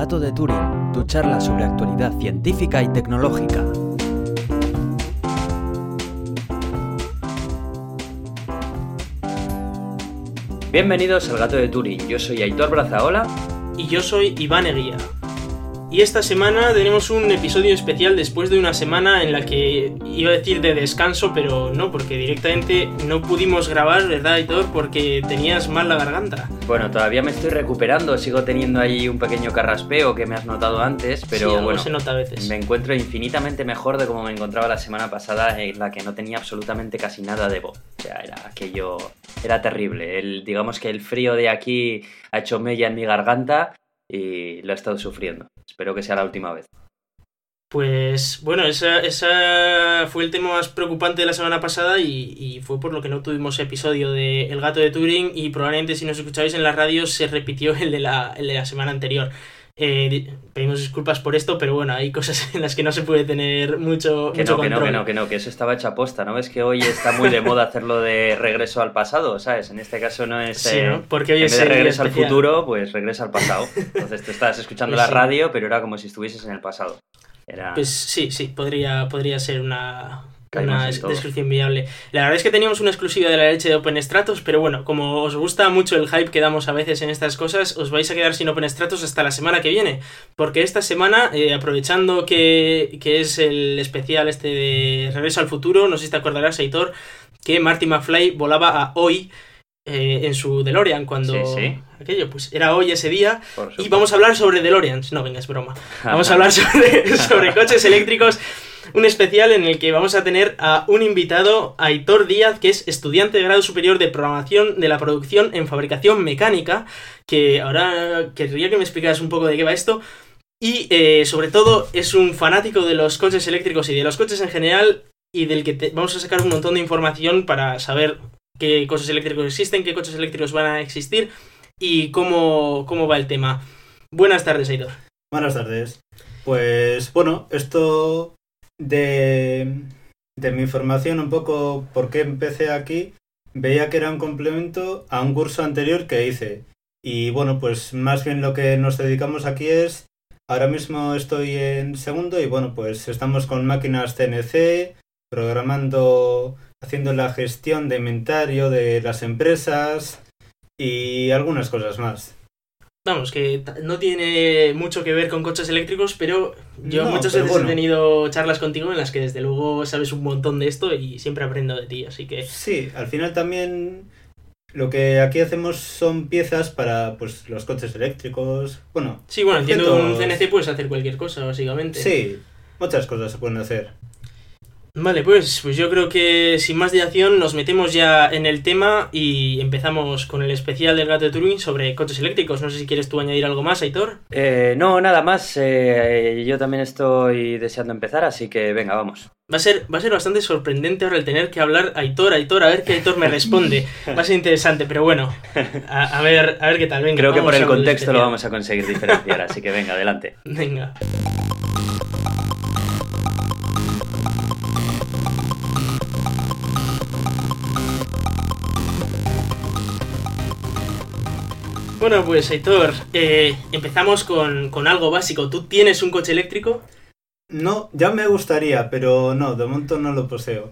Gato de Turing, tu charla sobre actualidad científica y tecnológica. Bienvenidos al Gato de Turing, yo soy Aitor Brazaola. Y yo soy Iván Eguía. Y esta semana tenemos un episodio especial después de una semana en la que iba a decir de descanso, pero no, porque directamente no pudimos grabar, ¿verdad, Aitor? Porque tenías mal la garganta. Bueno, todavía me estoy recuperando, sigo teniendo ahí un pequeño carraspeo que me has notado antes, pero Sí, bueno, se nota a veces. me encuentro infinitamente mejor de como me encontraba la semana pasada en la que no tenía absolutamente casi nada de voz. O sea, era aquello, era terrible. El, digamos que el frío de aquí ha hecho mella en mi garganta y lo he estado sufriendo. Espero que sea la última vez. Pues bueno, esa, esa fue el tema más preocupante de la semana pasada y, fue por lo que no tuvimos episodio de El gato de Turing y probablemente si nos escuchabais en las radios se repitió el de la, el de la semana anterior. Eh, di- pedimos disculpas por esto, pero bueno, hay cosas en las que no se puede tener mucho, Que mucho no, que no, control. que no, que no, que eso estaba hecha posta. ¿No ves que hoy está muy de moda hacerlo de regreso al pasado? ¿Sabes? En este caso no es. Sí, eh, ¿no? Porque hoy en es vez de regreso al futuro, pues regresa al pasado. Entonces tú estás escuchando Pues la sí. radio, pero era como si estuvieses en el pasado. Era. Pues sí, sí, podría, podría ser una, una descripción viable. La verdad es que teníamos una exclusiva de la leche de Open Stratos, pero bueno, como os gusta mucho el hype que damos a veces en estas cosas, os vais a quedar sin Open Stratos hasta la semana que viene. Porque esta semana, eh, aprovechando que, que es el especial este de Regreso al Futuro, no sé si te acordarás, Aitor, que Marty McFly volaba a hoy eh, en su DeLorean cuando... Sí, sí. Aquello, pues era hoy ese día y vamos a hablar sobre DeLoreans. No, venga, es broma. Vamos a hablar sobre, sobre coches eléctricos. Un especial en el que vamos a tener a un invitado, Aitor Díaz, que es estudiante de grado superior de programación de la producción en fabricación mecánica. Que ahora querría que me explicaras un poco de qué va esto. Y eh, sobre todo es un fanático de los coches eléctricos y de los coches en general. Y del que vamos a sacar un montón de información para saber qué coches eléctricos existen, qué coches eléctricos van a existir y cómo, cómo va el tema. Buenas tardes, Aitor. Buenas tardes. Pues bueno, esto de, de mi formación, un poco por qué empecé aquí, veía que era un complemento a un curso anterior que hice. Y bueno, pues más bien lo que nos dedicamos aquí es, ahora mismo estoy en segundo y bueno, pues estamos con máquinas CNC, programando, haciendo la gestión de inventario de las empresas y algunas cosas más. Vamos, que no tiene mucho que ver con coches eléctricos, pero yo No, muchas pero veces bueno. he tenido charlas contigo en las que desde luego sabes un montón de esto y siempre aprendo de ti, así que Sí, al final también lo que aquí hacemos son piezas para pues los coches eléctricos. Bueno, sí, bueno, entiendo un Objetos. CNC puedes hacer cualquier cosa, básicamente. sí, muchas cosas se pueden hacer. Vale, pues, pues yo creo que sin más dilación nos metemos ya en el tema y empezamos con el especial del gato de Turing sobre coches eléctricos. No sé si quieres tú añadir algo más, Aitor. Eh, no, nada más. eh, yo también estoy deseando empezar, así que venga, vamos. Va a ser, va a ser bastante sorprendente ahora el tener que hablar Aitor, Aitor, a ver qué Aitor me responde. Va a ser interesante, pero bueno, a, a ver, a ver qué tal. Venga, Creo que por el contexto lo vamos a conseguir diferenciar, así que venga, adelante. Venga. Bueno, pues Aitor, eh, empezamos con, con algo básico. ¿Tú tienes un coche eléctrico? No, ya me gustaría, pero no, de momento no lo poseo.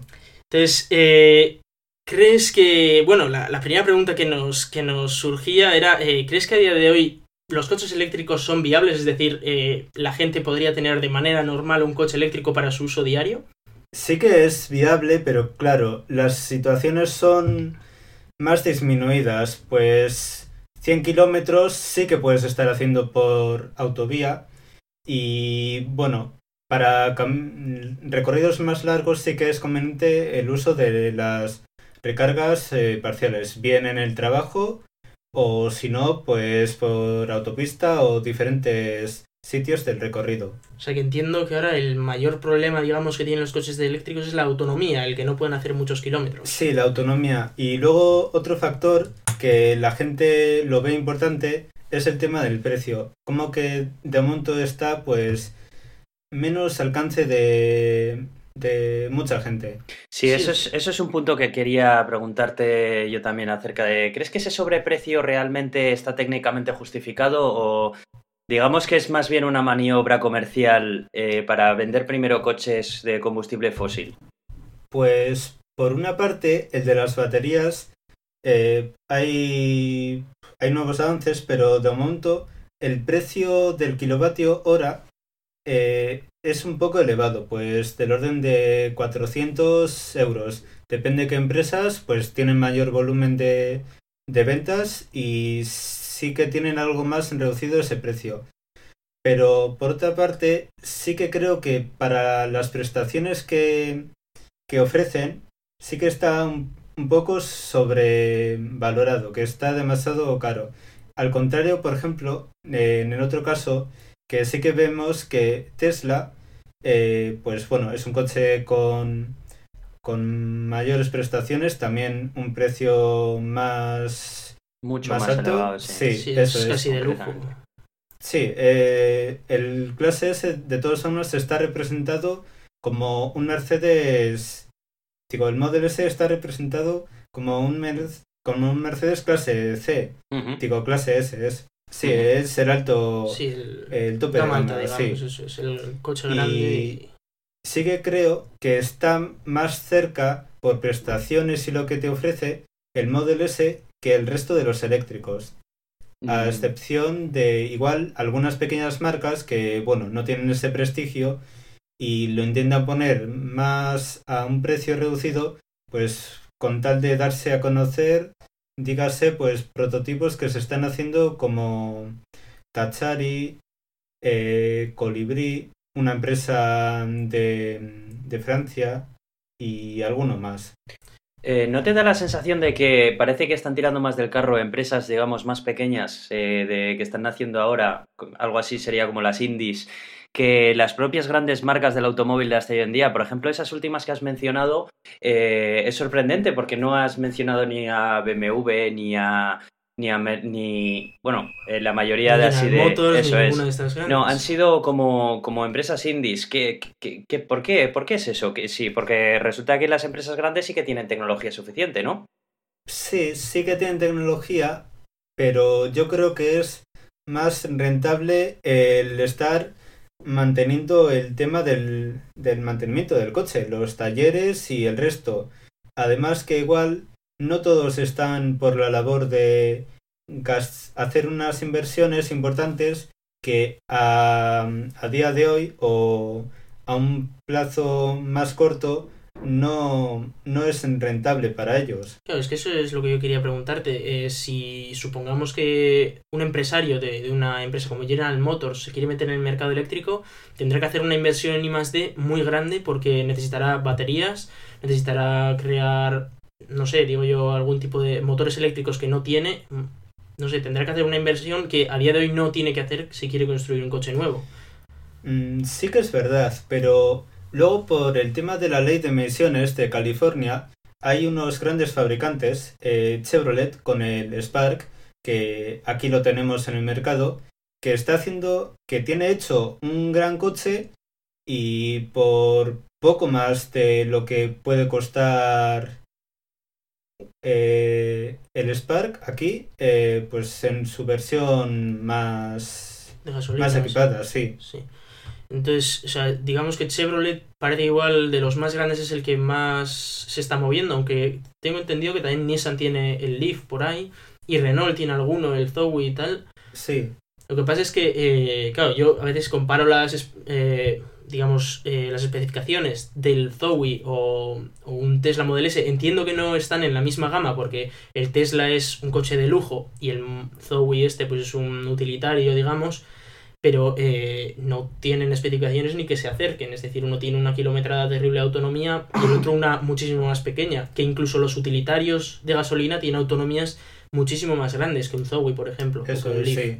Entonces, eh, ¿crees que... Bueno, la, la primera pregunta que nos, que nos surgía era, eh, ¿crees que a día de hoy los coches eléctricos son viables? Es decir, eh, ¿la gente podría tener de manera normal un coche eléctrico para su uso diario? Sí que es viable, pero claro, las situaciones son más disminuidas, pues 100 kilómetros sí que puedes estar haciendo por autovía y bueno, para recorridos más largos sí que es conveniente el uso de las recargas eh, parciales, bien en el trabajo o si no, pues por autopista o diferentes sitios del recorrido. O sea que entiendo que ahora el mayor problema, digamos, que tienen los coches de eléctricos es la autonomía, el que no pueden hacer muchos kilómetros. Sí, la autonomía. Y luego otro factor que la gente lo ve importante es el tema del precio. Como que de momento está pues menos alcance de, de mucha gente. Sí, Sí. Eso, es, eso es un punto que quería preguntarte yo también acerca de, ¿crees que ese sobreprecio realmente está técnicamente justificado o Digamos que es más bien una maniobra comercial eh, para vender primero coches de combustible fósil. Pues por una parte, el de las baterías, eh, hay, hay nuevos avances, pero de momento el precio del kilovatio hora eh, es un poco elevado, pues del orden de 400 euros. Depende de qué empresas, pues tienen mayor volumen de, de ventas y sí que tienen algo más reducido ese precio. Pero por otra parte, sí que creo que para las prestaciones que, que ofrecen, sí que está un, poco sobrevalorado, que está demasiado caro. Al contrario, por ejemplo, en el otro caso, que sí que vemos que Tesla, eh, pues bueno, es un coche con, con mayores prestaciones, también un precio más... Mucho más, alto. sí, eso es casi de lujo. Sí, eh, el clase S de todos modos está representado como un Mercedes el Model S está representado como un, como un Mercedes clase C. Digo, clase S. Es, sí, es el alto. Sí, el, el tope de gama, digamos, eso es el coche grande. Y sí que creo que está más cerca, por prestaciones y lo que te ofrece, el Model S que el resto de los eléctricos. A mm. excepción de igual algunas pequeñas marcas que, bueno, no tienen ese prestigio y lo intentan poner más a un precio reducido, pues con tal de darse a conocer, dígase, pues prototipos que se están haciendo como Tachari, eh, Colibri, una empresa de, de Francia y alguno más. Eh, ¿No te da la sensación de que parece que están tirando más del carro empresas, digamos, más pequeñas, eh, de que están haciendo ahora, algo así sería como las indies, que las propias grandes marcas del automóvil de hasta hoy en día, por ejemplo, esas últimas que has mencionado, eh, es sorprendente porque no has mencionado ni a BMW ni a ni, a, ni bueno, eh, la mayoría de así de eso es. no, han sido como, como empresas indies. ¿Qué, qué, por, qué, ¿Por qué es eso? Que, sí, porque resulta que las empresas grandes sí que tienen tecnología suficiente, ¿no? Sí, sí que tienen tecnología, pero yo creo que es más rentable el estar manteniendo el tema del, del mantenimiento del coche, los talleres y el resto. Además que igual no todos están por la labor de hacer unas inversiones importantes que a, a, día de hoy o a un plazo más corto no, no es rentable para ellos. Claro, es que eso es lo que yo quería preguntarte. Eh, si supongamos que un empresario de, una empresa como General Motors se quiere meter en el mercado eléctrico, tendrá que hacer una inversión en I+.D. muy grande porque necesitará baterías, necesitará crear, no sé, digo yo, algún tipo de motores eléctricos que no tiene. No sé, tendrá que hacer una inversión que a día de hoy no tiene que hacer si quiere construir un coche nuevo. Mm, sí que es verdad, pero Luego, por el tema de la ley de emisiones de California, hay unos grandes fabricantes, eh, Chevrolet con el Spark, que aquí lo tenemos en el mercado, que está haciendo, que tiene hecho un gran coche y por poco más de lo que puede costar eh, el Spark aquí, eh, pues en su versión más, más equipada, sí. sí. Entonces, o sea, digamos que Chevrolet parece igual de los más grandes es el que más se está moviendo, aunque tengo entendido que también Nissan tiene el Leaf por ahí y Renault tiene alguno, el Zoe y tal. Sí. Lo que pasa es que, eh, claro, yo a veces comparo las, eh, digamos, eh, las especificaciones del Zoe o, o, un Tesla Model S. Entiendo que no están en la misma gama porque el Tesla es un coche de lujo y el Zoe este pues es un utilitario, digamos pero eh, no tienen especificaciones ni que se acerquen. Es decir, uno tiene una kilometrada terrible de autonomía y el otro una muchísimo más pequeña. Que incluso los utilitarios de gasolina tienen autonomías muchísimo más grandes que un Zoe, por ejemplo. Eso sí.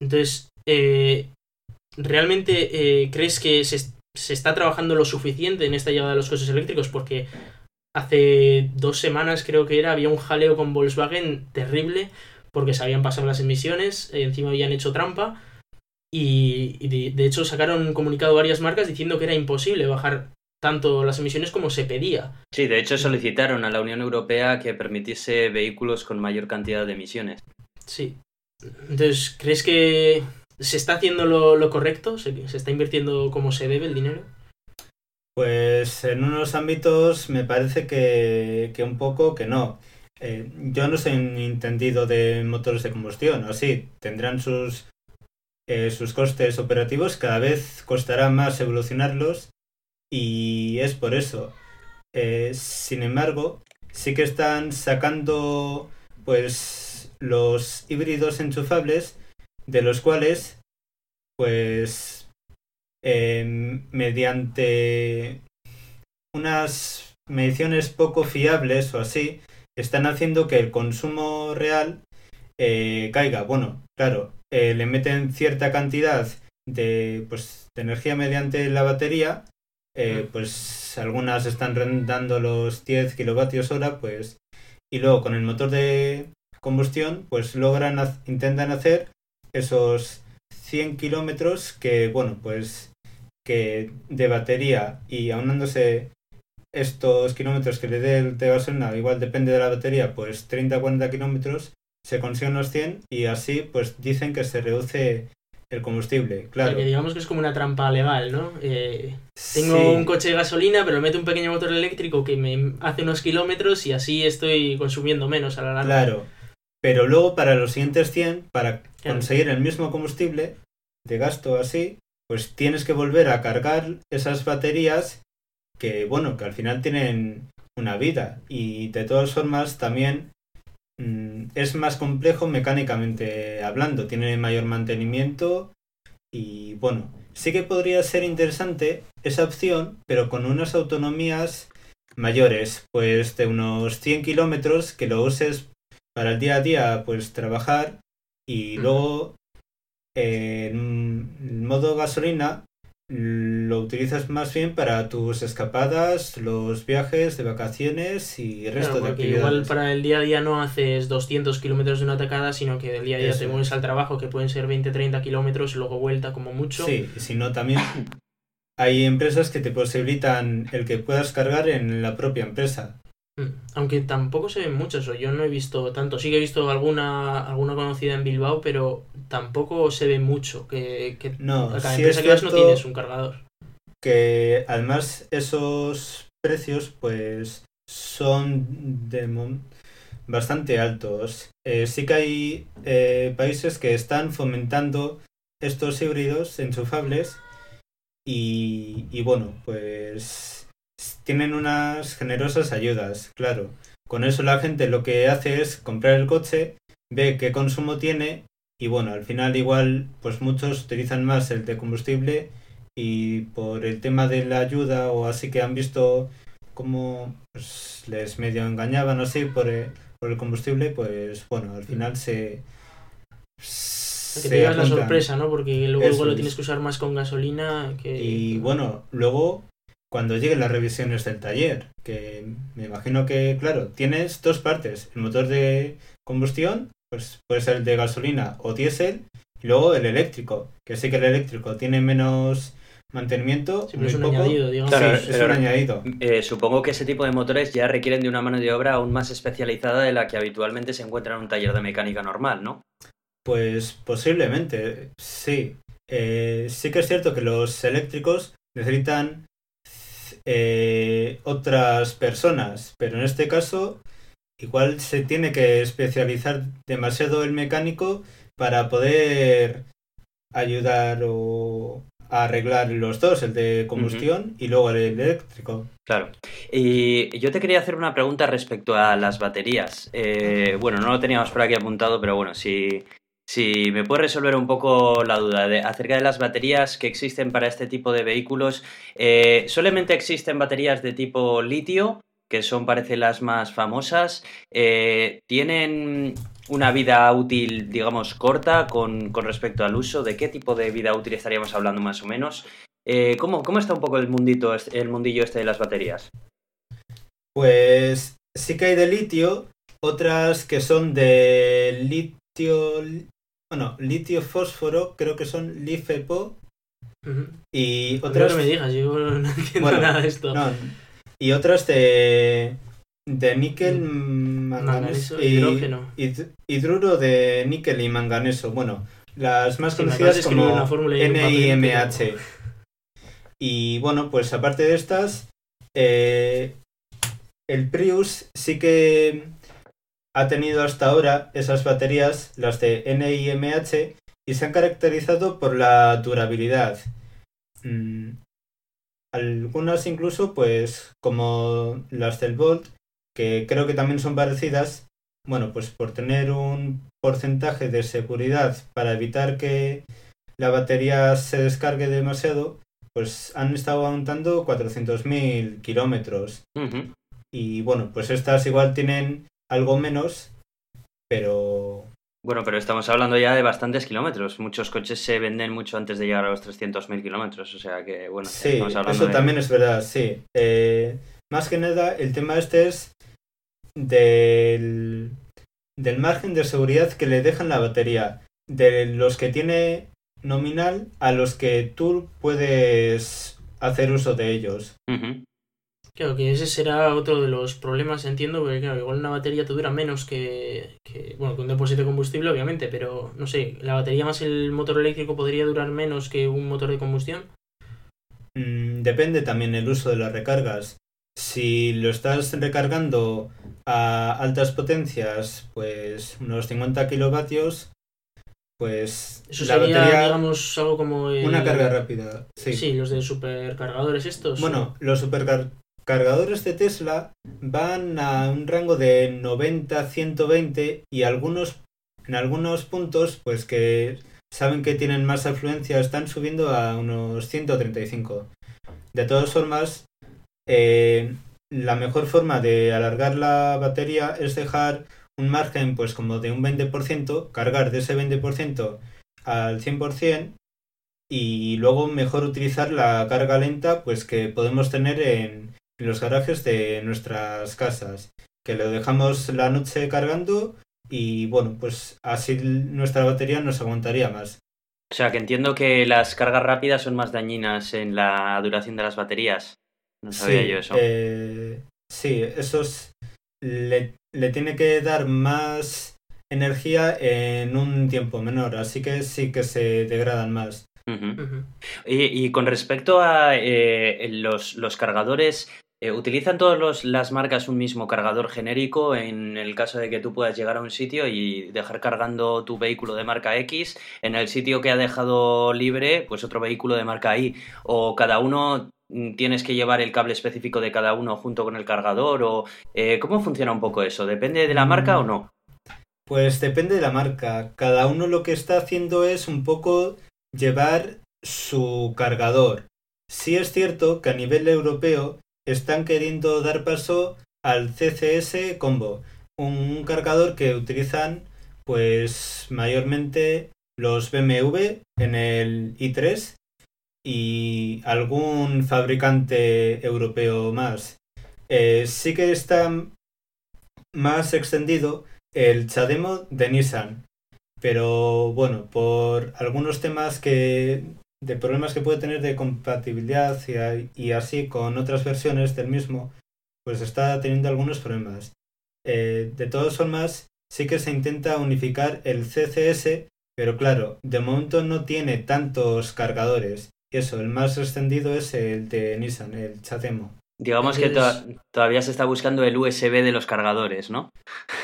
Entonces, eh, ¿realmente eh, crees que se, se, está trabajando lo suficiente en esta llegada de los coches eléctricos? Porque hace dos semanas creo que era, había un jaleo con Volkswagen terrible porque se habían pasado las emisiones, eh, encima habían hecho trampa y, de, hecho sacaron un comunicado varias marcas diciendo que era imposible bajar tanto las emisiones como se pedía. Sí, de hecho solicitaron a la Unión Europea que permitiese vehículos con mayor cantidad de emisiones. Sí, Entonces, ¿crees que se está haciendo lo, lo correcto? ¿Se, ¿Se está invirtiendo como se debe el dinero? Pues en unos ámbitos me parece que, que un poco que no. Eh, yo no soy un entendido de motores de combustión, o sí, tendrán sus, eh, sus costes operativos, cada vez costará más evolucionarlos y es por eso. Eh, sin embargo, sí que están sacando pues los híbridos enchufables de los cuales pues em, mediante unas mediciones poco fiables o así están haciendo que el consumo real eh, caiga. Bueno, claro, eh, le meten cierta cantidad de, pues, de energía mediante la batería, eh, pues algunas están rondando los 10 kilovatios hora, pues, y luego con el motor de combustión, pues logran, intentan hacer esos 100 kilómetros que, bueno, pues, que de batería y aunándose estos kilómetros que le dé el de gasolina, igual depende de la batería, pues 30-40 kilómetros, se consiguen los 100 y así pues dicen que se reduce el combustible. Claro. que digamos que es como una trampa legal, ¿no? Eh, tengo Sí, un coche de gasolina, pero meto un pequeño motor eléctrico que me hace unos kilómetros y así estoy consumiendo menos a la larga. Claro. Pero luego para los siguientes 100, para conseguir el mismo combustible de gasto así, pues tienes que volver a cargar esas baterías que, bueno, que al final tienen una vida. Y de todas formas también mm, es más complejo mecánicamente hablando, tiene mayor mantenimiento y bueno, sí que podría ser interesante esa opción, pero con unas autonomías mayores, pues de unos 100 kilómetros que lo uses para el día a día, pues trabajar y luego eh, en modo gasolina lo utilizas más bien para tus escapadas, los viajes de vacaciones y el resto Claro, de actividades. igual para el día a día no haces 200 kilómetros de una tacada, sino que del día a día Eso te es. mueves al trabajo, que pueden ser 20-30 kilómetros, luego vuelta como mucho. Sí, y si no también hay empresas que te posibilitan el que puedas cargar en la propia empresa. Mm, Aunque tampoco se ven muchos, o yo no he visto tanto. Sí que he visto alguna, alguna conocida en Bilbao, pero tampoco se ve mucho. Que, que No, cada empresa es que vas no tienes un cargador. que además esos precios pues son de bastante altos. Eh, sí que hay eh, países que están fomentando estos híbridos enchufables y, y bueno, pues tienen unas generosas ayudas, claro. Con eso la gente lo que hace es comprar el coche, ve qué consumo tiene y bueno, al final igual pues muchos utilizan más el de combustible y por el tema de la ayuda o así que han visto cómo pues, les medio engañaban así por el, por el combustible, pues bueno, al final se... Que se te llevas la sorpresa, ¿no? Porque luego Eso igual lo es. tienes que usar más con gasolina que... Y bueno, luego cuando lleguen las revisiones del taller, que me imagino que, claro, tienes dos partes, el motor de combustión, pues puede ser el de gasolina o diésel, y luego el eléctrico, que sí que el eléctrico tiene menos mantenimiento, Sí, muy es un poco. añadido, digamos. Claro, Sí, es pero- un añadido. Eh, supongo que ese tipo de motores ya requieren de una mano de obra aún más especializada de la que habitualmente se encuentra en un taller de mecánica normal, ¿no? Pues posiblemente, sí. Eh, sí que es cierto que los eléctricos necesitan eh, otras personas, pero en este caso igual se tiene que especializar demasiado el mecánico para poder ayudar o a arreglar los dos, el de combustión y luego el eléctrico. Claro. Y yo te quería hacer una pregunta respecto a las baterías. Eh, bueno, no lo teníamos por aquí apuntado, pero bueno, si, si me puedes resolver un poco la duda acerca de las baterías que existen para este tipo de vehículos. Eh, solamente existen baterías de tipo litio, que son parece las más famosas. Eh, ¿Tienen una vida útil, digamos, corta con, con respecto al uso? ¿De qué tipo de vida útil estaríamos hablando más o menos? Eh, ¿cómo, ¿Cómo está un poco el mundito, el mundillo este de las baterías? Pues sí que hay de litio, otras que son de litio, bueno, litio fósforo, creo que son LiFePO, y Otras no me digas, yo no entiendo Bueno, nada de esto. no, y otras de de níquel, manganeso, Manganeso, y hidrógeno. hid- hidruro de níquel y manganeso. Bueno, las más Sí, conocidas como NIMH. Y bueno, pues aparte de estas, eh, el Prius sí que ha tenido hasta ahora esas baterías, las de NIMH, y se han caracterizado por la durabilidad. Mm, algunas incluso, pues como las del Volt, que creo que también son parecidas, bueno, pues por tener un porcentaje de seguridad para evitar que la batería se descargue demasiado, pues han estado aguantando 400.000 kilómetros. Y bueno, pues estas igual tienen algo menos, pero Bueno, pero estamos hablando ya de bastantes kilómetros. Muchos coches se venden mucho antes de llegar a los 300.000 kilómetros. O sea que, bueno, sí, estamos hablando eso de- también es verdad, sí. Eh, más que nada, el tema este es del, del margen de seguridad que le dejan la batería, de los que tiene nominal a los que tú puedes hacer uso de ellos. Claro, que ese será otro de los problemas, entiendo, porque claro, igual una batería te dura menos que, que, bueno, que un depósito de combustible, obviamente, pero no sé, la batería más el motor eléctrico podría durar menos que un motor de combustión. Mm, depende también el uso de las recargas. Si lo estás recargando a altas potencias, pues unos 50 kilovatios, pues Eso la sería, batería, digamos, algo como el- una carga rápida. Sí. Sí, los de supercargadores estos. Bueno, los supercargadores de Tesla van a un rango de 90-120 y algunos, en algunos puntos, pues que saben que tienen más afluencia, están subiendo a unos 135. De todas formas, eh, la mejor forma de alargar la batería es dejar un margen pues como de un 20%, cargar de ese 20% al 100% y luego mejor utilizar la carga lenta pues que podemos tener en, en los garajes de nuestras casas, que lo dejamos la noche cargando y bueno, pues así nuestra batería nos aguantaría más. O sea que entiendo que las cargas rápidas son más dañinas en la duración de las baterías. No sabía sí, yo eso. eh, sí, esos le, le tiene que dar más energía en un tiempo menor, así que sí que se degradan más. Y con respecto a eh, los, los cargadores, eh, ¿utilizan todas las marcas un mismo cargador genérico en el caso de que tú puedas llegar a un sitio y dejar cargando tu vehículo de marca X en el sitio que ha dejado libre, pues otro vehículo de marca Y? ¿O cada uno mm, tienes que llevar el cable específico de cada uno junto con el cargador? ¿O eh, cómo funciona un poco eso? ¿Depende de la marca o no? Pues depende de la marca. Cada uno lo que está haciendo es un poco llevar su cargador. Sí es cierto que a nivel europeo están queriendo dar paso al CCS Combo, un cargador que utilizan pues mayormente los BMW en el i3 y algún fabricante europeo más. Eh, sí que está más extendido el Chademo de Nissan. Pero bueno, por algunos temas que de problemas que puede tener de compatibilidad y, así con otras versiones del mismo, pues está teniendo algunos problemas. Eh, de todas formas, sí que se intenta unificar el CCS, pero claro, de momento no tiene tantos cargadores. Y eso, el más extendido es el de Nissan, el Chatemo. Digamos que to- todavía se está buscando el USB de los cargadores, ¿no?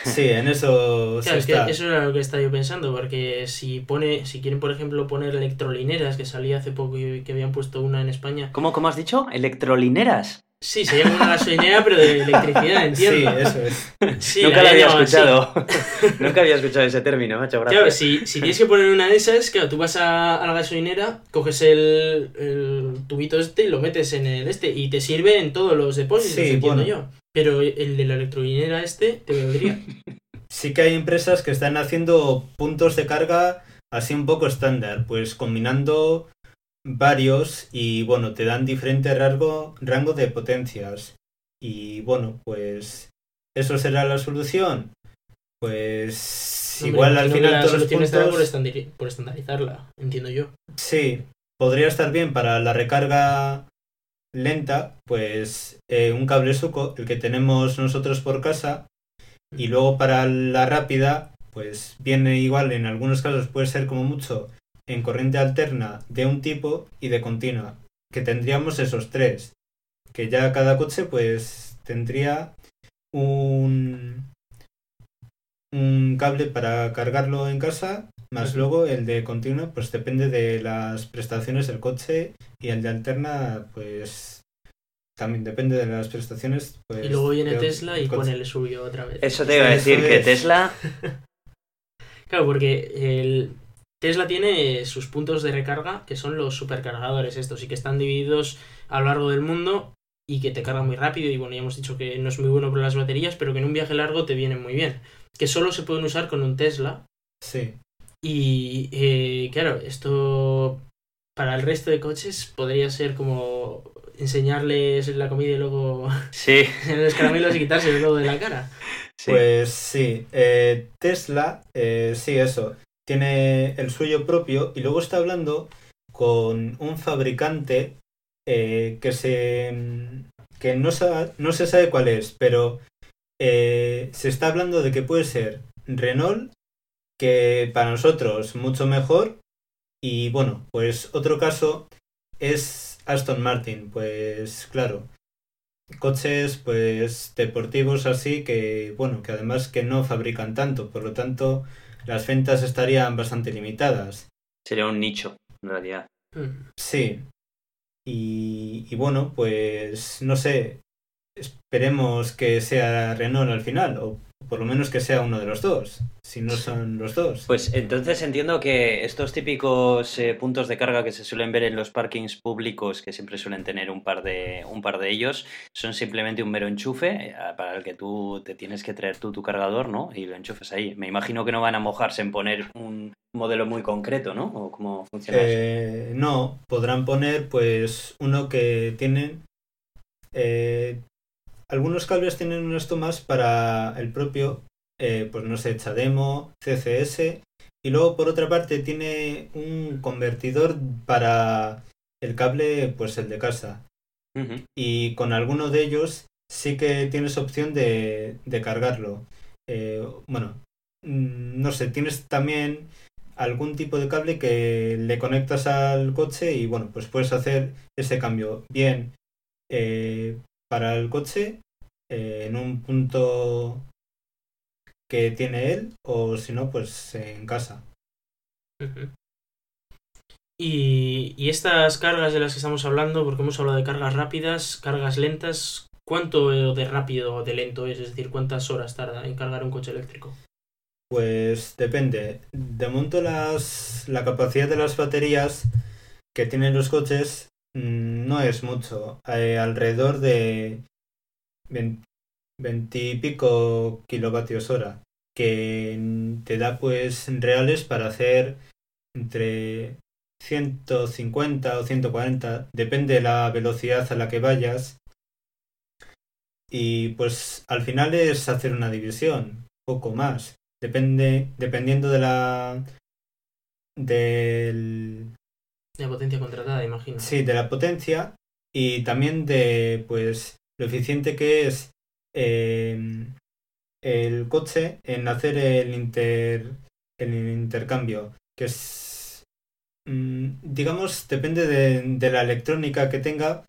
Sí, en eso Claro, es se que está. eso era lo que estaba yo pensando, porque si pone, si quieren por ejemplo poner electrolineras, que salía hace poco y que habían puesto una en España. ¿Cómo, cómo has dicho? ¿Electrolineras? Sí, sería como una gasolinera, pero de electricidad, Sí, entiendo. eso es. Sí, Nunca lo habían había escuchado. Nunca había escuchado ese término, macho. Gracias. Claro, si, si tienes que poner una de esas, claro, tú vas a, a la gasolinera, coges el, el tubito este y lo metes en el este y te sirve en todos los depósitos, Sí, entiendo bueno. yo. Pero el de la electrolinera este te vendría. Sí que hay empresas que están haciendo puntos de carga así un poco estándar, pues combinando varios y bueno, te dan diferente rango, rango de potencias. Y bueno, pues eso será la solución. Pues Hombre, igual al final la todos los solución estará por, puntos... estandari- por estandarizarla, entiendo yo. Sí, podría estar bien para la recarga lenta, pues eh, un cable suco, el que tenemos nosotros por casa, y luego para la rápida, pues viene igual, en algunos casos puede ser como mucho en corriente alterna de un tipo y de continua, que tendríamos esos tres, que ya cada coche pues tendría un, un cable para cargarlo en casa, más luego el de continua, pues depende de las prestaciones del coche y el de alterna, pues también depende de las prestaciones. Pues, y luego viene Tesla y pone el suyo otra vez. Eso te iba a decir, que es. Tesla... Claro, porque el Tesla tiene sus puntos de recarga, que son los supercargadores estos, y que están divididos a lo largo del mundo y que te cargan muy rápido. Y bueno, ya hemos dicho que no es muy bueno para las baterías, pero que en un viaje largo te vienen muy bien. Que solo se pueden usar con un Tesla. Sí, Y eh, claro, esto para el resto de coches podría ser como enseñarles la comida y luego Sí, los caramelos y quitarse el lodo de la cara. sí. Pues sí, eh, Tesla, eh, sí, eso, tiene el suyo propio y luego está hablando con un fabricante eh, que se que no, sa- no se sabe cuál es, pero eh, se está hablando de que puede ser Renault, que para nosotros mucho mejor, y bueno, pues otro caso es Aston Martin, pues claro, coches pues deportivos así que bueno que además que no fabrican tanto. Por lo tanto las ventas estarían bastante limitadas Sería un nicho, en realidad. Mm. sí y, y bueno pues no sé esperemos que sea Renault al final o por lo menos que sea uno de los dos si no son los dos Pues entonces entiendo que estos típicos eh, puntos de carga que se suelen ver en los parkings públicos, que siempre suelen tener un par de, un par de ellos, son simplemente un mero enchufe eh, para el que tú te tienes que traer tú tu cargador, ¿no? Y lo enchufes ahí. Me imagino que no van a mojarse en poner un modelo muy concreto, ¿no? ¿O cómo funciona eso? Eh, no, podrán poner pues uno que tienen... eh, algunos cables tienen unas tomas para el propio, eh, pues no sé, Chademo, CCS, y luego por otra parte tiene un convertidor para el cable, pues el de casa. Y con alguno de ellos sí que tienes opción de, de cargarlo. Eh, bueno, mm, no sé, tienes también algún tipo de cable que le conectas al coche y bueno, pues puedes hacer ese cambio bien eh, para el coche eh, en un punto que tiene él o si no, pues en casa. Y, y estas cargas de las que estamos hablando, porque hemos hablado de cargas rápidas, cargas lentas, ¿cuánto de rápido o de lento es? Es decir, ¿cuántas horas tarda en cargar un coche eléctrico? Pues depende. De momento las, la capacidad de las baterías que tienen los coches mm, no es mucho. Eh, alrededor de 20, y pico kilovatios hora. Que te da pues reales para hacer entre 150 o 140. Depende de la velocidad a la que vayas. Y pues al final es hacer una división, poco más depende dependiendo de la del De potencia contratada, imagino. sí de la potencia y también de pues lo eficiente que es eh, el coche en hacer el inter el intercambio que es mm, digamos depende de, de la electrónica que tenga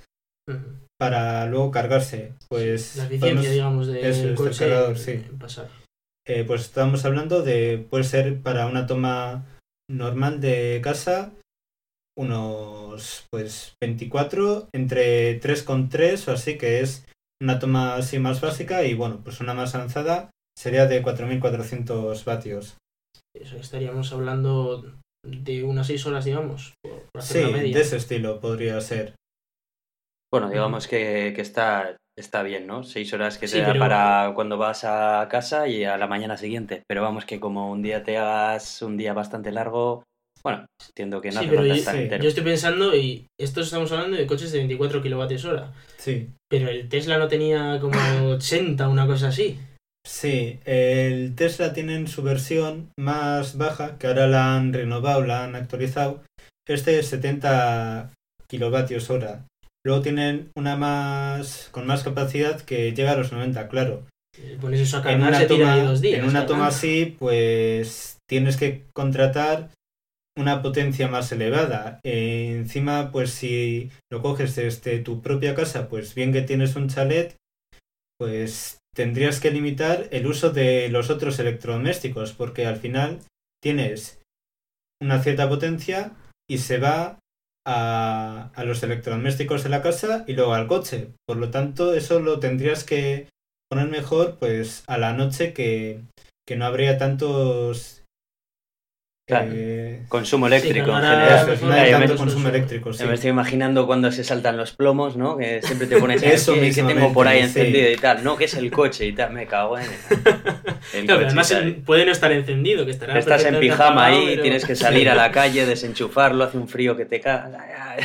para luego cargarse pues La eficiencia, podemos- digamos, del coche cargador, sí. pasar. Eh, pues estamos hablando de, puede ser para una toma normal de casa, unos pues 24, entre 3,3 o así, que es una toma así más básica y bueno, pues una más avanzada sería de 4.400 vatios. Eso estaríamos hablando de unas 6 horas, digamos, por, por hacer Sí, media. de ese estilo podría ser. Bueno, digamos que, que está, está bien, ¿no? Seis horas que te Sí, da pero- para cuando vas a casa y a la mañana siguiente. Pero vamos, que como un día te hagas un día bastante largo, bueno, entiendo que no Sí, hace falta yo- estar sí, entero. Yo estoy pensando, y estos estamos hablando de coches de 24 kilovatios hora, Sí. pero el Tesla no tenía como 80, una cosa así. Sí, el Tesla tiene en su versión más baja, que ahora la han renovado, la han actualizado, este es 70 kilovatios hora. luego tienen una más con más capacidad que llega a los 90, claro. Eh, Pones eso a En una se tira ahí toma, dos días. en una toma así, pues tienes que contratar una potencia más elevada. Eh, encima, pues si lo coges desde tu propia casa, pues bien que tienes un chalet, pues tendrías que limitar el uso de los otros electrodomésticos, porque al final tienes una cierta potencia y se va a, a los electrodomésticos de la casa y luego al coche. Por lo tanto, eso lo tendrías que poner mejor pues a la noche que, que no habría tantos Claro. eh, Consumo eléctrico en general. eso, no Claro, hay yo me- tanto menos consumo consumo. eléctrico. sí. Me estoy imaginando cuando se saltan los plomos, ¿no? Que siempre te pones Eso ¿qué, qué tengo por ahí sí. encendido y tal. No, que es el coche y tal. Me cago en el, Claro, además puede no estar encendido, que estará Estás en pijama ahí, pero- tienes que salir a la calle, desenchufarlo, hace un frío que te caga.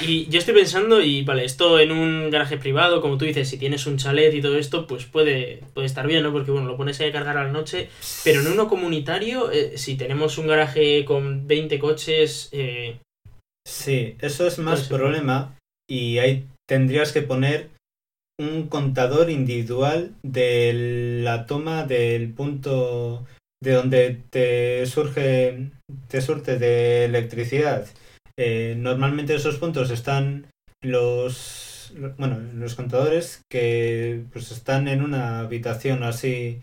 Y yo estoy pensando, y vale, esto en un garaje privado, como tú dices, si tienes un chalet y todo esto, pues puede, puede estar bien, ¿no? Porque bueno, lo pones ahí a cargar a la noche, pero en uno comunitario, eh, si tenemos un garaje con 20 coches, eh, Sí, eso es más problema y ahí tendrías que poner un contador individual de la toma del punto de donde te surge te surte de electricidad. Eh, normalmente esos puntos están los lo- bueno, los contadores que pues están en una habitación así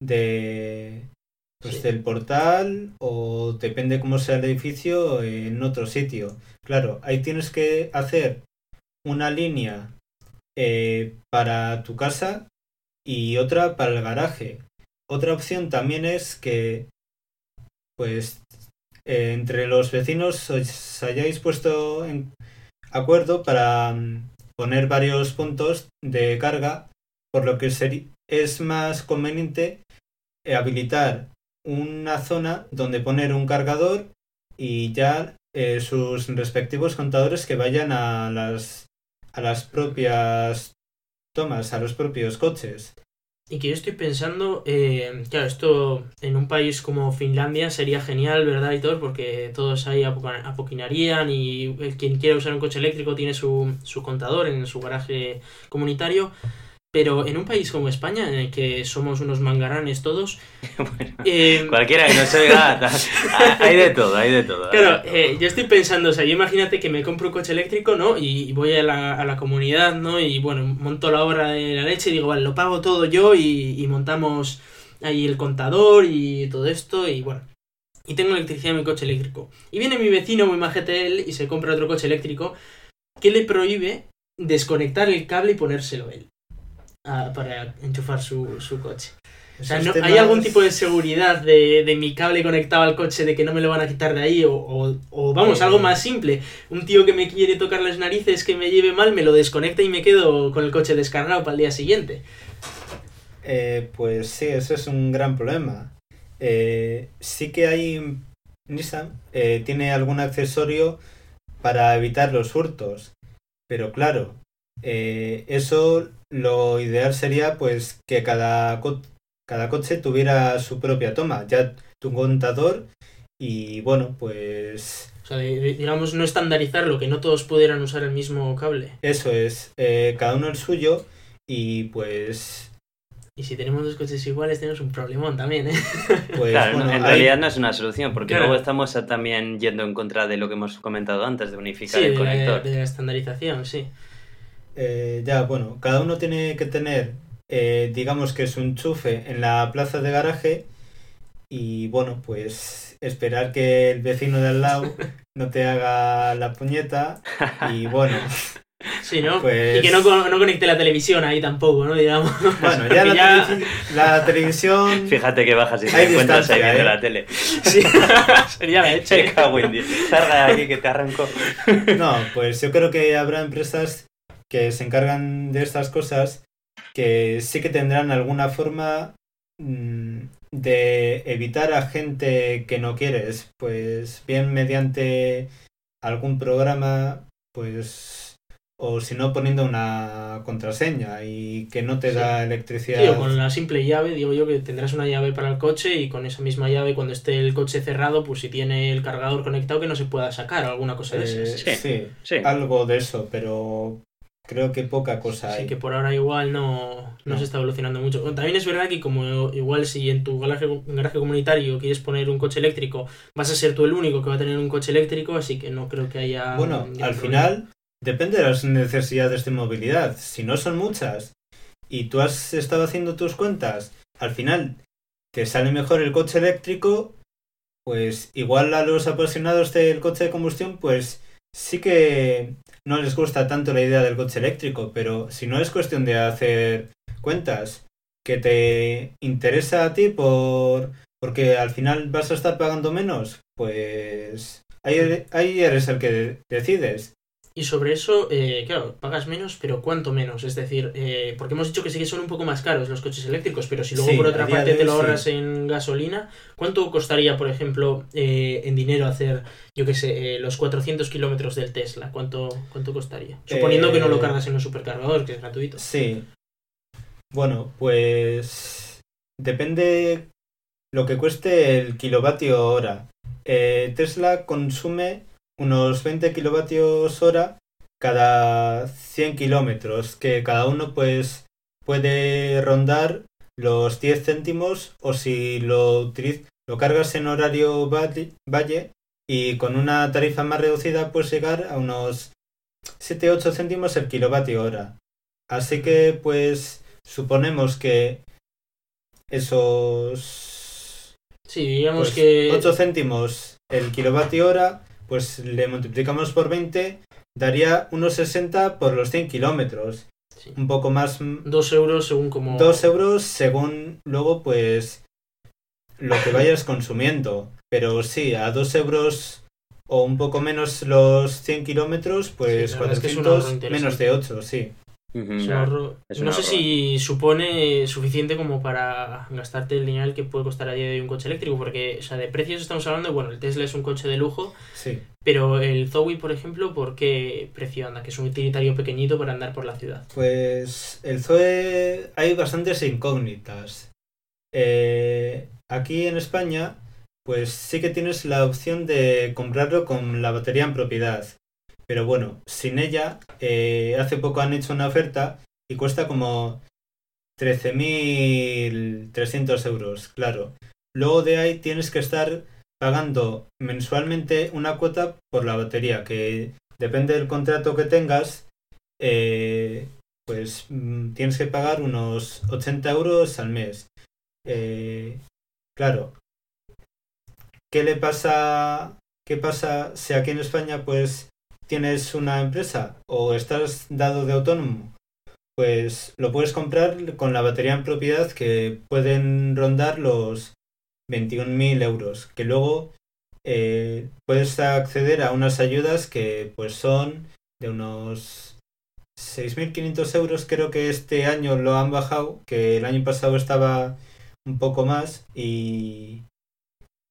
de pues del portal o depende cómo sea el edificio en otro sitio. Claro, ahí tienes que hacer una línea eh, para tu casa y otra para el garaje. Otra opción también es que pues eh, entre los vecinos os hayáis puesto en acuerdo para mm, poner varios puntos de carga, por lo que es más conveniente habilitar una zona donde poner un cargador y ya eh, sus respectivos contadores que vayan a las a las propias tomas, a los propios coches. y que yo estoy pensando, eh, claro, esto en un país como Finlandia sería genial, ¿verdad? Y todo, porque todos ahí apoquinarían y quien quiera usar un coche eléctrico tiene su, su contador en su garaje comunitario. Pero en un país como España, en el que somos unos mangaranes todos, Bueno, eh, cualquiera que no se oiga, hay de todo, hay de todo. Claro, de todo. eh, yo estoy pensando, o sea, yo imagínate que me compro un coche eléctrico, ¿no? Y, y voy a la, a la comunidad, ¿no? Y bueno, monto la obra de la leche y digo, vale, lo pago todo yo y, y montamos ahí el contador y todo esto y bueno. Y tengo electricidad en mi coche eléctrico. Y viene mi vecino, muy majete él, y se compra otro coche eléctrico que le prohíbe desconectar el cable y ponérselo él. Para enchufar su, su coche. O sea, ¿no- ¿hay algún tipo de seguridad de, de mi cable conectado al coche de que no me lo van a quitar de ahí? O, o- o, vamos, Eh. algo más simple. Un tío que me quiere tocar las narices, que me lleve mal, me lo desconecta y me quedo con el coche descargado para el día siguiente. Eh, pues sí, eso es un gran problema. Eh, sí que hay Nissan eh, tiene algún accesorio para evitar los hurtos, pero claro, eh, eso lo ideal sería pues que cada, co- cada coche tuviera su propia toma, ya tu contador y bueno, pues O sea, digamos, no estandarizarlo, que no todos pudieran usar el mismo cable. eso es, eh, cada uno el suyo y pues Y si tenemos dos coches iguales, tenemos un problemón también, ¿eh? pues Claro, bueno, no, en hay- realidad no es una solución, porque Claro. luego estamos a- también yendo en contra de lo que hemos comentado antes, de unificar Sí, el de, conector. de la estandarización, sí. Eh, ya, bueno, cada uno tiene que tener, eh, digamos que su enchufe en la plaza de garaje y bueno, pues esperar que el vecino de al lado no te haga la puñeta y bueno, Sí, ¿no? Pues- Y que no, con- no conecte la televisión ahí tampoco, ¿no? Digamos. bueno, ya la, ya- televi- la televisión... Fíjate que bajas y te Hay encuentras ahí viendo ¿eh? la tele. Sí, sería la Dios. Salga de aquí que te arranco. No, pues yo creo que habrá empresas que se encargan de estas cosas que sí que tendrán alguna forma mm, de evitar a gente que no quieres, pues bien mediante algún programa, pues o si no poniendo una contraseña y que no te Sí. da electricidad. Sí, o con la simple llave, digo yo que tendrás una llave para el coche y con esa misma llave, cuando esté el coche cerrado, pues si tiene el cargador conectado, que no se pueda sacar, alguna cosa de Eh, esas. Sí. sí, Sí. algo de eso, pero creo que poca cosa Así hay. que por ahora igual no, no, No. se está evolucionando mucho. También es verdad que como igual si en tu garaje, garaje comunitario quieres poner un coche eléctrico, vas a ser tú el único que va a tener un coche eléctrico, así que no creo que haya... Bueno, al problema. final depende de las necesidades de movilidad. Si no son muchas y tú has estado haciendo tus cuentas, al final te sale mejor el coche eléctrico, pues igual a los apasionados del coche de combustión, pues sí que no les gusta tanto la idea del coche eléctrico, pero si no es cuestión de hacer cuentas que te interesa a ti por porque al final vas a estar pagando menos, pues ahí, ahí eres el que de- decides. Y sobre eso, eh, claro, pagas menos, pero ¿cuánto menos? Es decir, eh, porque hemos dicho que sí que son un poco más caros los coches eléctricos, pero si luego Sí, por otra parte te lo sí. ahorras en gasolina, ¿cuánto costaría, por ejemplo, eh, en dinero hacer, yo qué sé, eh, los 400 kilómetros del Tesla? ¿Cuánto, ¿Cuánto costaría? Suponiendo que no lo cargas en un supercargador, que es gratuito. Sí. Bueno, pues depende lo que cueste el kilovatio hora. Eh, Tesla consume unos 20 kilovatios hora cada 100 kilómetros, que cada uno pues puede rondar los 10 céntimos o si lo, lo cargas en horario valle, valle y con una tarifa más reducida puedes llegar a unos 7-8 céntimos el kilovatio hora. Así que pues suponemos que esos Sí, digamos pues, que... 8 céntimos el kilovatio hora, pues le multiplicamos por 20, daría unos 60 por los 100 kilómetros. sí, Un poco más, mm, Dos euros según como... 2 euros según luego pues lo que vayas consumiendo. Pero sí, a 2 euros o un poco menos los 100 kilómetros, pues Sí, la verdad es que 400 menos de 8, sí. Ujú, Es un ya. ahorro. es un no sé si supone suficiente como para gastarte el dinero que puede costar a día de hoy un coche eléctrico, porque, o sea, de precios estamos hablando, bueno, el Tesla es un coche de lujo, Sí. pero el Zoe, por ejemplo, ¿por qué precio anda? Que es un utilitario pequeñito para andar por la ciudad. Pues el Zoe hay bastantes incógnitas. Eh, aquí en España, pues sí que tienes la opción de comprarlo con la batería en propiedad. Pero bueno, sin ella, eh, hace poco han hecho una oferta y cuesta como 13.300 euros, claro. Luego de ahí tienes que estar pagando mensualmente una cuota por la batería, que depende del contrato que tengas, eh, pues mm, tienes que pagar unos 80 euros al mes. Eh, claro, ¿qué le pasa? ¿Qué pasa si aquí en España pues tienes una empresa o estás dado de autónomo? Pues lo puedes comprar con la batería en propiedad que pueden rondar los 21.000 euros, que luego eh, puedes acceder a unas ayudas que pues son de unos 6.500 euros creo que este año lo han bajado, que el año pasado estaba un poco más y...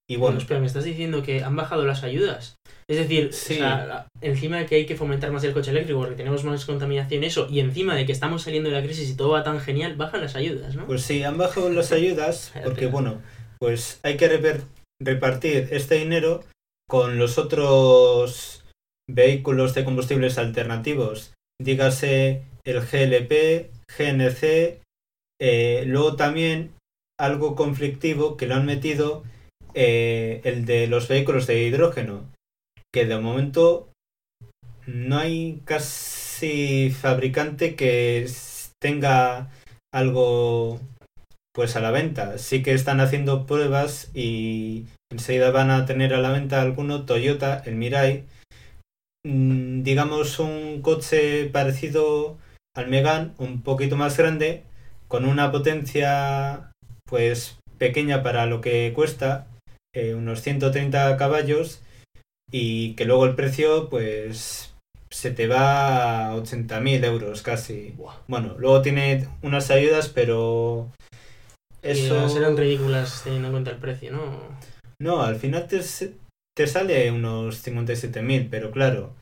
Y Bueno, bueno, espera, me estás diciendo que han bajado las ayudas. Es decir, Sí. o sea, la- encima de que hay que fomentar más el coche eléctrico porque tenemos más contaminación, eso, y encima de que estamos saliendo de la crisis y todo va tan genial, bajan las ayudas, ¿no? pues sí, han bajado las ayudas porque bueno, pues hay que repartir este dinero con los otros vehículos de combustibles alternativos, dígase el GLP, GNC, eh, luego también algo conflictivo que lo han metido eh, el de los vehículos de hidrógeno, que de momento no hay casi fabricante que tenga algo pues a la venta. Sí que están haciendo pruebas y enseguida van a tener a la venta alguno Toyota, el Mirai, mm, digamos un coche parecido al Megan, un poquito más grande, con una potencia pues pequeña para lo que cuesta, eh, unos 130 caballos y que luego el precio pues se te va a 80.000 euros casi. Bueno, luego tiene unas ayudas, pero eso serán ridículas teniendo en cuenta el precio, ¿no? no, al final te, te sale unos 57.000, pero claro,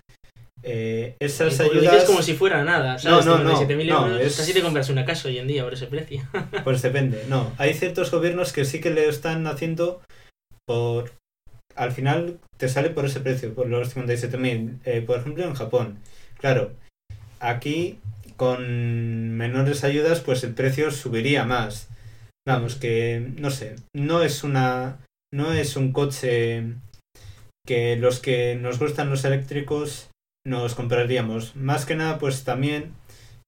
eh, esas lo ayudas... dices como si fuera nada, ¿sabes? No, no, no, 57.000 no, euros, es- casi te compras una casa hoy en día por ese precio. Pues depende. No, hay ciertos gobiernos que sí que le están haciendo por... Al final te sale por ese precio, por los 57.000. Eh, por ejemplo, en Japón. Claro, aquí con menores ayudas pues el precio subiría más. Vamos, que no sé, no es una... No es un coche que los que nos gustan los eléctricos nos compraríamos. Más que nada pues también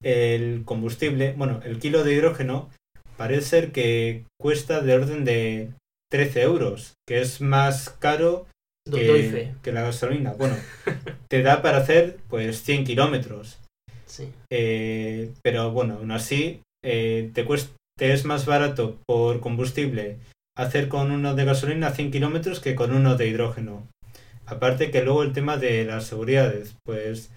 el combustible, bueno, el kilo de hidrógeno parece ser que cuesta de orden de 13 euros, que es más caro que, la gasolina. Bueno, te da para hacer pues 100 kilómetros, Sí. Eh, pero bueno, aún así eh, te, cuesta, te es más barato por combustible hacer con uno de gasolina 100 kilómetros que con uno de hidrógeno. Aparte que luego el tema de las seguridades, pues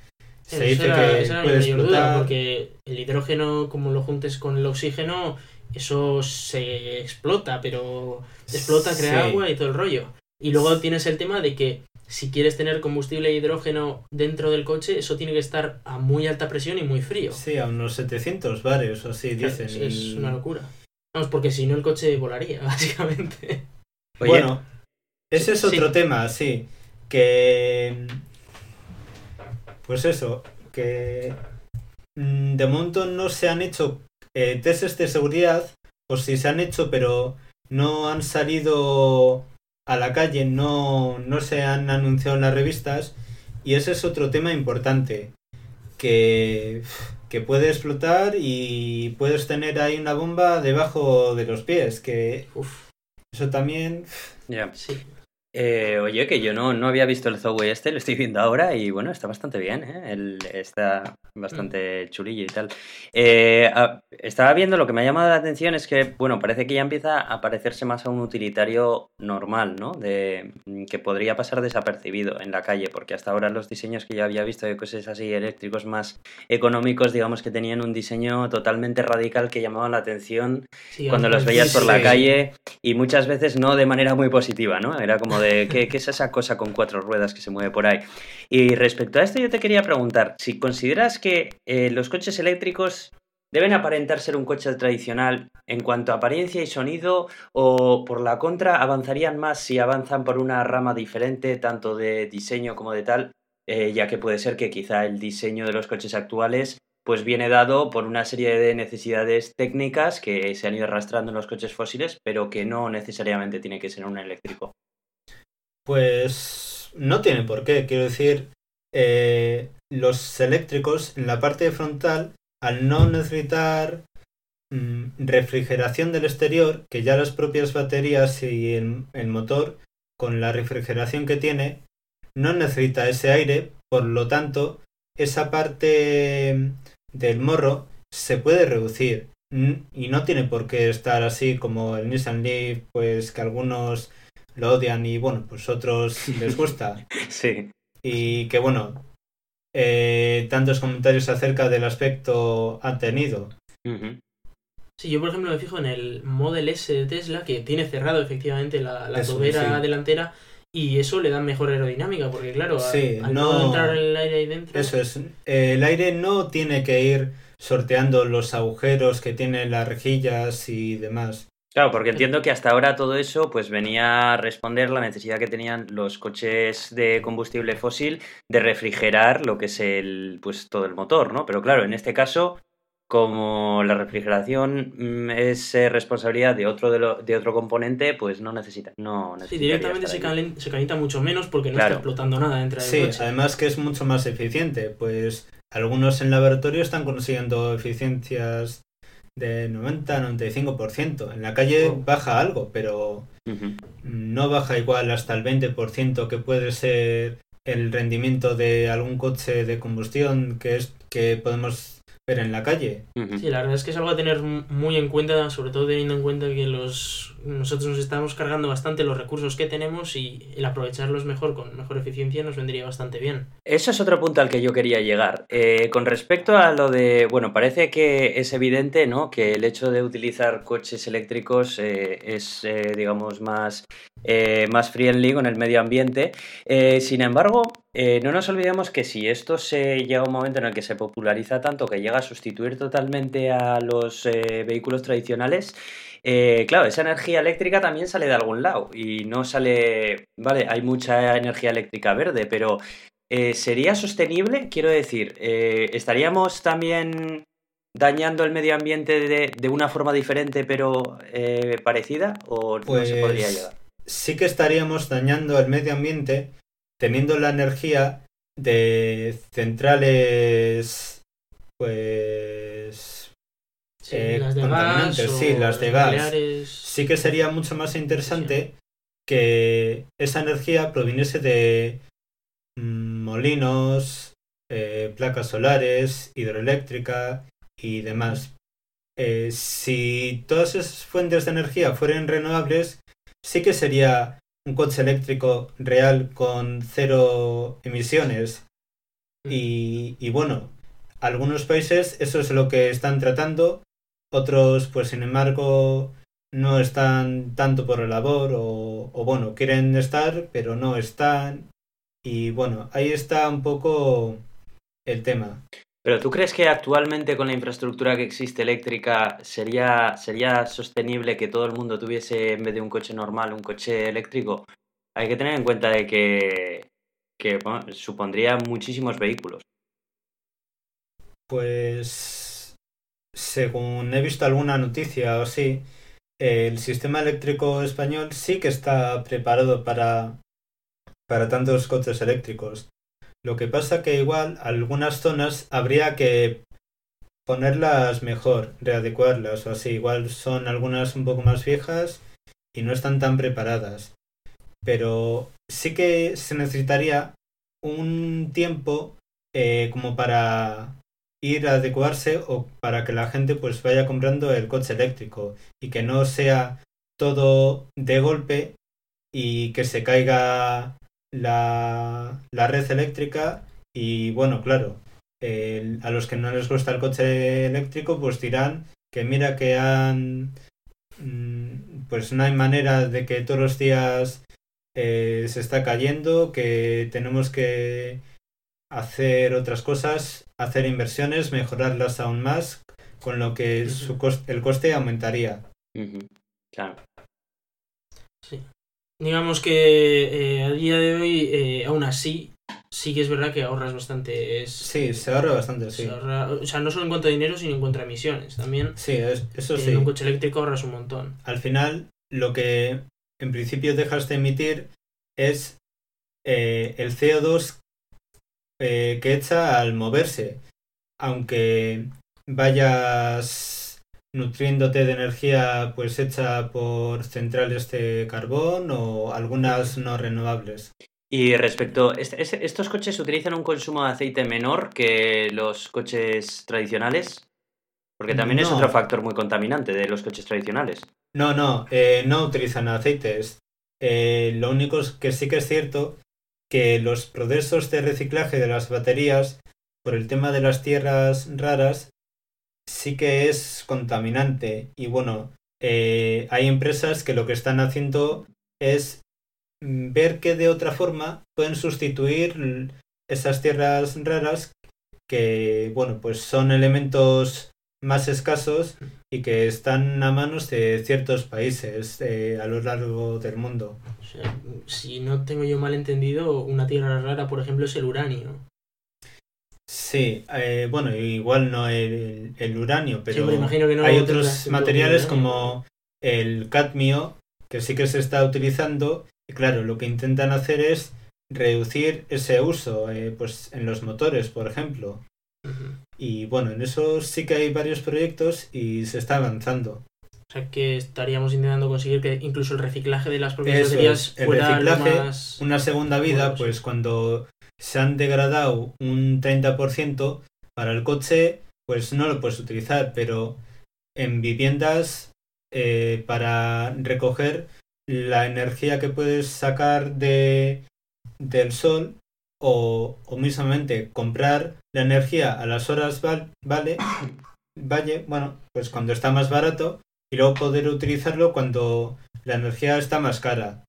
se dice era- que puede mayor duda, explotar. porque el hidrógeno, como lo juntes con el oxígeno, eso se explota, pero explota, crea Sí. agua y todo el rollo. Y luego tienes el tema de que si quieres tener combustible e hidrógeno dentro del coche, eso tiene que estar a muy alta presión y muy frío. Sí, a unos 700 bares o así Claro, dicen. es, una locura. Vamos, porque si no el coche volaría, básicamente. Oye, Bueno, ese es Sí. otro tema, sí. Que. Pues eso, que. mm, De momento no se han hecho eh, testes de seguridad, o si se han hecho, pero no han salido a la calle, no, no se han anunciado en las revistas. Y ese es otro tema importante. Que, que puede explotar y puedes tener ahí una bomba debajo de los pies. Que Uf, eso también. sí. Eh, oye, que yo no, no había visto el Zoe este, lo estoy viendo ahora y bueno, está bastante bien, ¿eh? El- está bastante chulillo y tal. Eh, a- estaba viendo, lo que me ha llamado la atención es que, bueno, parece que ya empieza a parecerse más a un utilitario normal, ¿no? De, mm, que podría pasar desapercibido en la calle, porque hasta ahora los diseños que yo había visto de coches así eléctricos más económicos, digamos que tenían un diseño totalmente radical que llamaba la atención Sí, cuando los veías por la calle y muchas veces no de manera muy positiva, ¿no? Era como de, ¿qué, es esa cosa con cuatro ruedas que se mueve por ahí? Y respecto a esto yo te quería preguntar, si consideras que eh, los coches eléctricos deben aparentar ser un coche tradicional en cuanto a apariencia y sonido o por la contra avanzarían más si avanzan por una rama diferente tanto de diseño como de tal, eh, ya que puede ser que quizá el diseño de los coches actuales pues viene dado por una serie de necesidades técnicas que se han ido arrastrando en los coches fósiles, pero que no necesariamente tiene que ser un eléctrico. Pues no tiene por qué. Quiero decir, eh, los eléctricos en la parte frontal, al no necesitar mm, refrigeración del exterior, que ya las propias baterías y el, motor, con la refrigeración que tiene, no necesita ese aire, por lo tanto, esa parte del morro se puede reducir. Mm, Y no tiene por qué estar así como el Nissan Leaf, pues que algunos lo odian y bueno, pues otros les gusta. Sí. Y que bueno, eh, tantos comentarios acerca del aspecto han tenido. Sí, yo por ejemplo me fijo en el Model S de Tesla que tiene cerrado efectivamente la, la Eso, tobera sí. delantera y eso le da mejor aerodinámica porque claro, al- Sí, al, no... no- entrar el aire ahí dentro... Eso es, eh, el aire no tiene que ir sorteando los agujeros que tienen las rejillas y demás. Claro, porque entiendo que hasta ahora todo eso pues venía a responder la necesidad que tenían los coches de combustible fósil de refrigerar lo que es el pues todo el motor, ¿no? Pero claro, en este caso como la refrigeración mm, es eh, responsabilidad de otro de, lo- de otro componente, pues no necesita no Sí, directamente se, calen- se calienta mucho menos porque no Claro. está explotando nada dentro del Sí, coche. además que es mucho más eficiente, pues algunos en laboratorio están consiguiendo eficiencias de 90-95%. En la calle Wow. baja algo, pero no baja igual hasta el 20% que puede ser el rendimiento de algún coche de combustión que es que podemos ver en la calle. Sí, la verdad es que es algo a tener muy en cuenta, sobre todo teniendo en cuenta que los nosotros nos estamos cargando bastante los recursos que tenemos y el aprovecharlos mejor con mejor eficiencia nos vendría bastante bien. Eso es otro punto al que yo quería llegar. Eh, con respecto a lo de, bueno, parece que es evidente, ¿no? Que el hecho de utilizar coches eléctricos eh, es, eh, digamos, más, eh, más friendly con el medio ambiente. Eh, sin embargo, eh, no nos olvidemos que si esto se llega a un momento en el que se populariza tanto que llega a sustituir totalmente a los eh, vehículos tradicionales, eh, claro, esa energía eléctrica también sale de algún lado y no sale, vale, hay mucha energía eléctrica verde, pero ¿sería sostenible? Quiero decir, ¿estaríamos también dañando el medio ambiente de, una forma diferente pero parecida o no se podría Pues, llegar? Sí que estaríamos dañando el medio ambiente teniendo la energía de centrales, pues Sí, eh, las de gas. contaminantes, sí, o las de gas. nucleares. sí que sería mucho más interesante que esa energía proviniese de mm, molinos, eh, placas solares, hidroeléctrica y demás. Eh, si todas esas fuentes de energía fueran renovables, sí que sería un coche eléctrico real con cero emisiones. Y, y bueno, algunos países eso es lo que están tratando, otros pues sin embargo no están tanto por la labor o, o bueno, quieren estar pero no están. Y bueno, ahí está un poco el tema. Pero ¿tú crees que actualmente con la infraestructura que existe eléctrica sería, sería sostenible que todo el mundo tuviese en vez de un coche normal un coche eléctrico? Hay que tener en cuenta de que, que supondría muchísimos vehículos. Pues según he visto alguna noticia o así, el sistema eléctrico español sí que está preparado para, para tantos coches eléctricos. Lo que pasa que igual algunas zonas habría que ponerlas mejor, readecuarlas o así. Igual son algunas un poco más viejas y no están tan preparadas. Pero sí que se necesitaría un tiempo eh, como para ir a adecuarse o para que la gente pues vaya comprando el coche eléctrico y que no sea todo de golpe y que se caiga la, la red eléctrica y bueno, claro, el- a los que no les gusta el coche eléctrico pues dirán que mira que han mm, pues no hay manera de que todos los días eh, se está cayendo, que tenemos que hacer otras cosas, hacer inversiones, mejorarlas aún más, con lo que su cos- el coste aumentaría. Claro. Sí. Digamos que eh, a día de hoy, eh, aún así, sí que es verdad que ahorras bastante. Es, Sí, se ahorra bastante, se sí. ahorra- o sea, no solo en cuanto a dinero, sino en cuanto a emisiones. También Sí, es- eso en sí. un coche eléctrico ahorras un montón. Al final, lo que en principio dejas de emitir es eh, el CO2 eh, que echa al moverse. Aunque vayas nutriéndote de energía pues hecha por centrales de carbón o algunas no renovables. Y respecto, est- est- ¿estos coches utilizan un consumo de aceite menor que los coches tradicionales? Porque también es otro factor muy contaminante de los coches tradicionales. No, no, eh, no utilizan aceites. Eh, lo único que sí que es cierto que los procesos de reciclaje de las baterías, por el tema de las tierras raras, sí que es contaminante. Y bueno, eh, hay empresas que lo que están haciendo es mm, ver que de otra forma pueden sustituir esas tierras raras que, bueno, pues son elementos más escasos y que están a manos de ciertos países eh, a lo largo del mundo. Si no tengo yo mal entendido, una tierra rara, por ejemplo, es el uranio. Sí, eh, bueno, igual no el, el uranio, pero me imagino que no hay otros el materiales como el cadmio que sí que se está utilizando y claro, lo que intentan hacer es reducir ese uso eh, pues en los motores, por ejemplo. Y bueno, en eso sí que hay varios proyectos y se está avanzando. O sea, que estaríamos intentando conseguir que incluso el reciclaje de las propias baterías el fuera lo reciclaje, más... Una segunda vida, Bueno, pues cuando se han degradado un 30% para el coche, pues no lo puedes utilizar, pero en viviendas eh, para recoger la energía que puedes sacar de, del sol o, o mismamente comprar la energía a las horas val- vale, bueno, pues cuando está más barato y luego poder utilizarlo cuando la energía está más cara.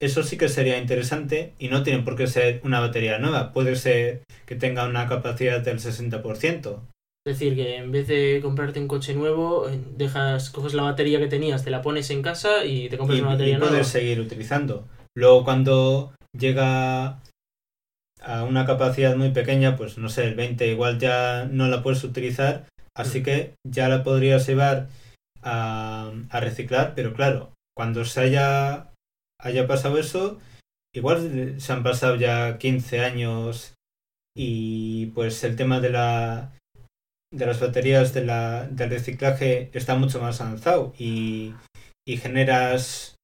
Eso sí que sería interesante y no tiene por qué ser una batería nueva, puede ser que tenga una capacidad del 60%. Es decir, que en vez de comprarte un coche nuevo, dejas, coges la batería que tenías, te la pones en casa y te compras y, una batería y nueva. puedes seguir utilizando. Luego cuando llega a una capacidad muy pequeña, pues no sé, el 20 igual ya no la puedes utilizar, así Mm. que ya la podrías llevar a, a reciclar, pero claro, cuando se haya, haya pasado eso, igual se han pasado ya 15 años y pues el tema de la de las baterías de la, del reciclaje está mucho más avanzado y, y generas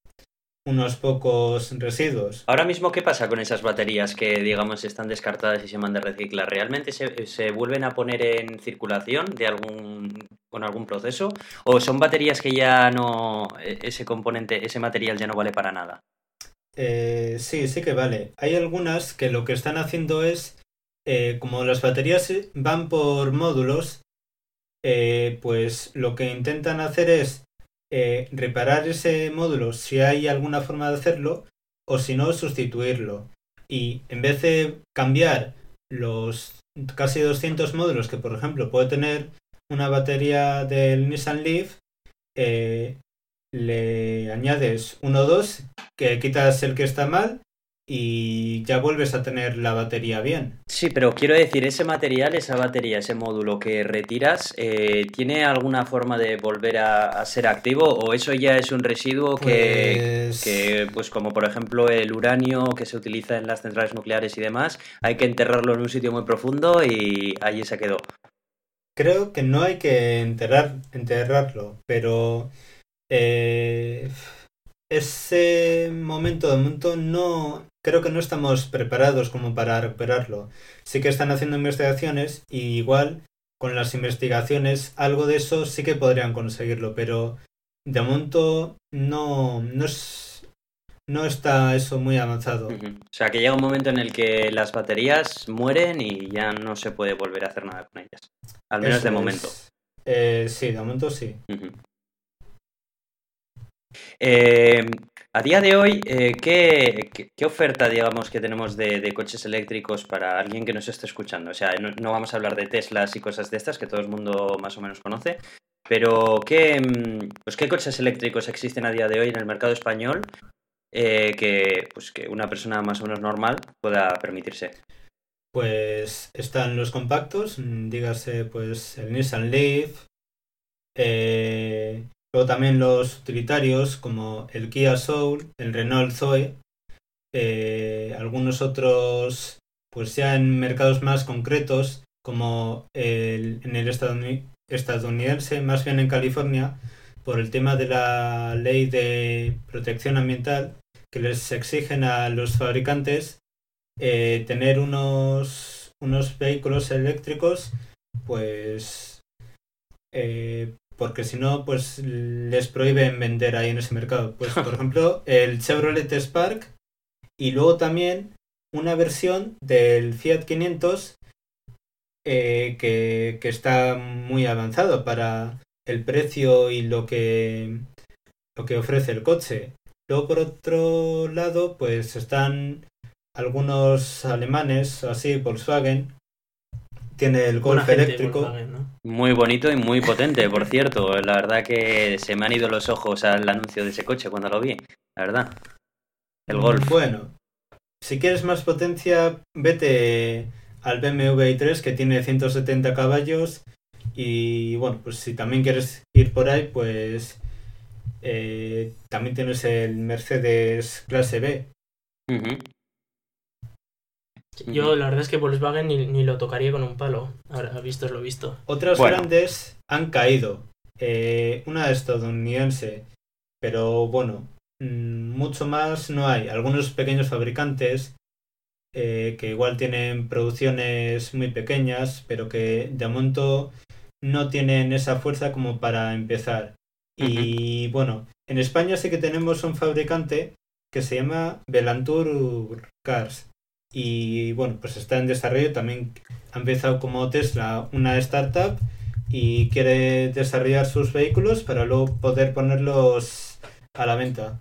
unos pocos residuos. Ahora mismo, ¿qué pasa con esas baterías que, digamos, están descartadas y se mandan a reciclar? ¿Realmente se, se vuelven a poner en circulación de algún con algún proceso? ¿O son baterías que ya no, e- ese componente, ese material ya no vale para nada? Eh, sí, sí que vale. Hay algunas que lo que están haciendo es, eh, como las baterías van por módulos, eh, pues lo que intentan hacer es eh, reparar ese módulo si hay alguna forma de hacerlo, o si no, sustituirlo. Y en vez de cambiar los casi 200 módulos que, por ejemplo, puede tener una batería del Nissan Leaf, eh, le añades uno o dos que quitas el que está mal y ya vuelves a tener la batería bien. Sí, pero quiero decir, ese material, esa batería, ese módulo que retiras, eh, ¿tiene alguna forma de volver a, a ser activo o eso ya es un residuo que, Pues, que, pues como por ejemplo el uranio que se utiliza en las centrales nucleares y demás, hay que enterrarlo en un sitio muy profundo y allí se quedó? creo que no hay que enterrar, enterrarlo, pero eh, ese momento de momento no creo que no estamos preparados como para recuperarlo. Sí que están haciendo investigaciones y igual con las investigaciones algo de eso sí que podrían conseguirlo, pero de momento no no es no está eso muy avanzado. O sea, que llega un momento en el que las baterías mueren y ya no se puede volver a hacer nada con ellas. Al menos Eso de es. momento. Eh, sí, de momento sí. Eh, a día de hoy, eh, ¿qué, oferta, digamos, que tenemos de, coches eléctricos para alguien que nos esté escuchando? O sea, no, vamos a hablar de Teslas y cosas de estas que todo el mundo más o menos conoce, pero ¿qué, mm, pues, ¿qué coches eléctricos existen a día de hoy en el mercado español eh, que, pues, que una persona más o menos normal pueda permitirse? Pues están los compactos, dígase pues el Nissan Leaf, eh, luego también los utilitarios como el Kia Soul, el Renault Zoe, eh, algunos otros pues ya en mercados más concretos como en el estadouni- estadounidense, más bien en California, por el tema de la ley de protección ambiental que les exigen a los fabricantes eh, tener unos, unos vehículos eléctricos, pues eh, porque si no, pues les prohíben vender ahí en ese mercado. Pues por ejemplo, el Chevrolet Spark y luego también una versión del Fiat 500 eh, que, que está muy avanzado para el precio y lo que lo que ofrece el coche. Luego por otro lado, pues están algunos alemanes, así, Volkswagen, tiene el Golf eléctrico. Volkswagen, ¿no? Muy bonito y muy potente, por cierto. La verdad que se me han ido los ojos al anuncio de ese coche cuando lo vi. La verdad. El Golf. Bueno, si quieres más potencia, vete al BMW i3 que tiene 170 caballos. Y bueno, pues si también quieres ir por ahí, pues eh, también tienes el Mercedes clase B. Yo la verdad es que Volkswagen ni, ni lo tocaría con un palo. Ahora, visto es lo visto. Otras Bueno. grandes han caído. Eh, una estadounidense, pero bueno, mm, mucho más no hay. Algunos pequeños fabricantes eh, que igual tienen producciones muy pequeñas, pero que de momento no tienen esa fuerza como para empezar. Y bueno, en España sí que tenemos un fabricante que se llama Belantur Cars. Y bueno, pues está en desarrollo. También ha empezado como Tesla una startup y quiere desarrollar sus vehículos para luego poder ponerlos a la venta.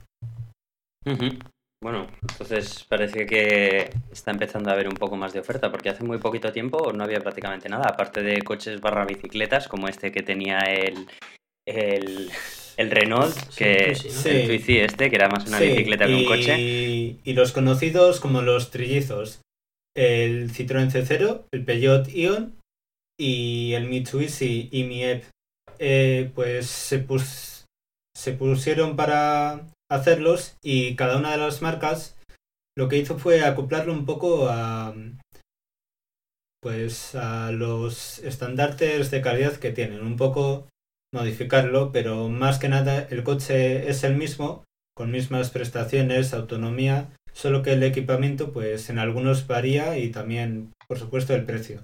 Bueno, entonces parece que está empezando a haber un poco más de oferta, porque hace muy poquito tiempo no había prácticamente nada, aparte de coches barra bicicletas, como este que tenía el, el, el Renault, que Sí, sí, ¿no? el Sí. Twizy este, que era más una Sí, bicicleta que un y- coche. Y los conocidos como los trillizos. El Citroën C0, el Peugeot Ion y el Mitsubishi IMI-E. Eh, pues se, pus- se pusieron para hacerlos y cada una de las marcas lo que hizo fue acoplarlo un poco a pues a los estandartes de calidad que tienen, un poco modificarlo, pero más que nada el coche es el mismo, con mismas prestaciones, autonomía, solo que el equipamiento pues en algunos varía y también, por supuesto, el precio.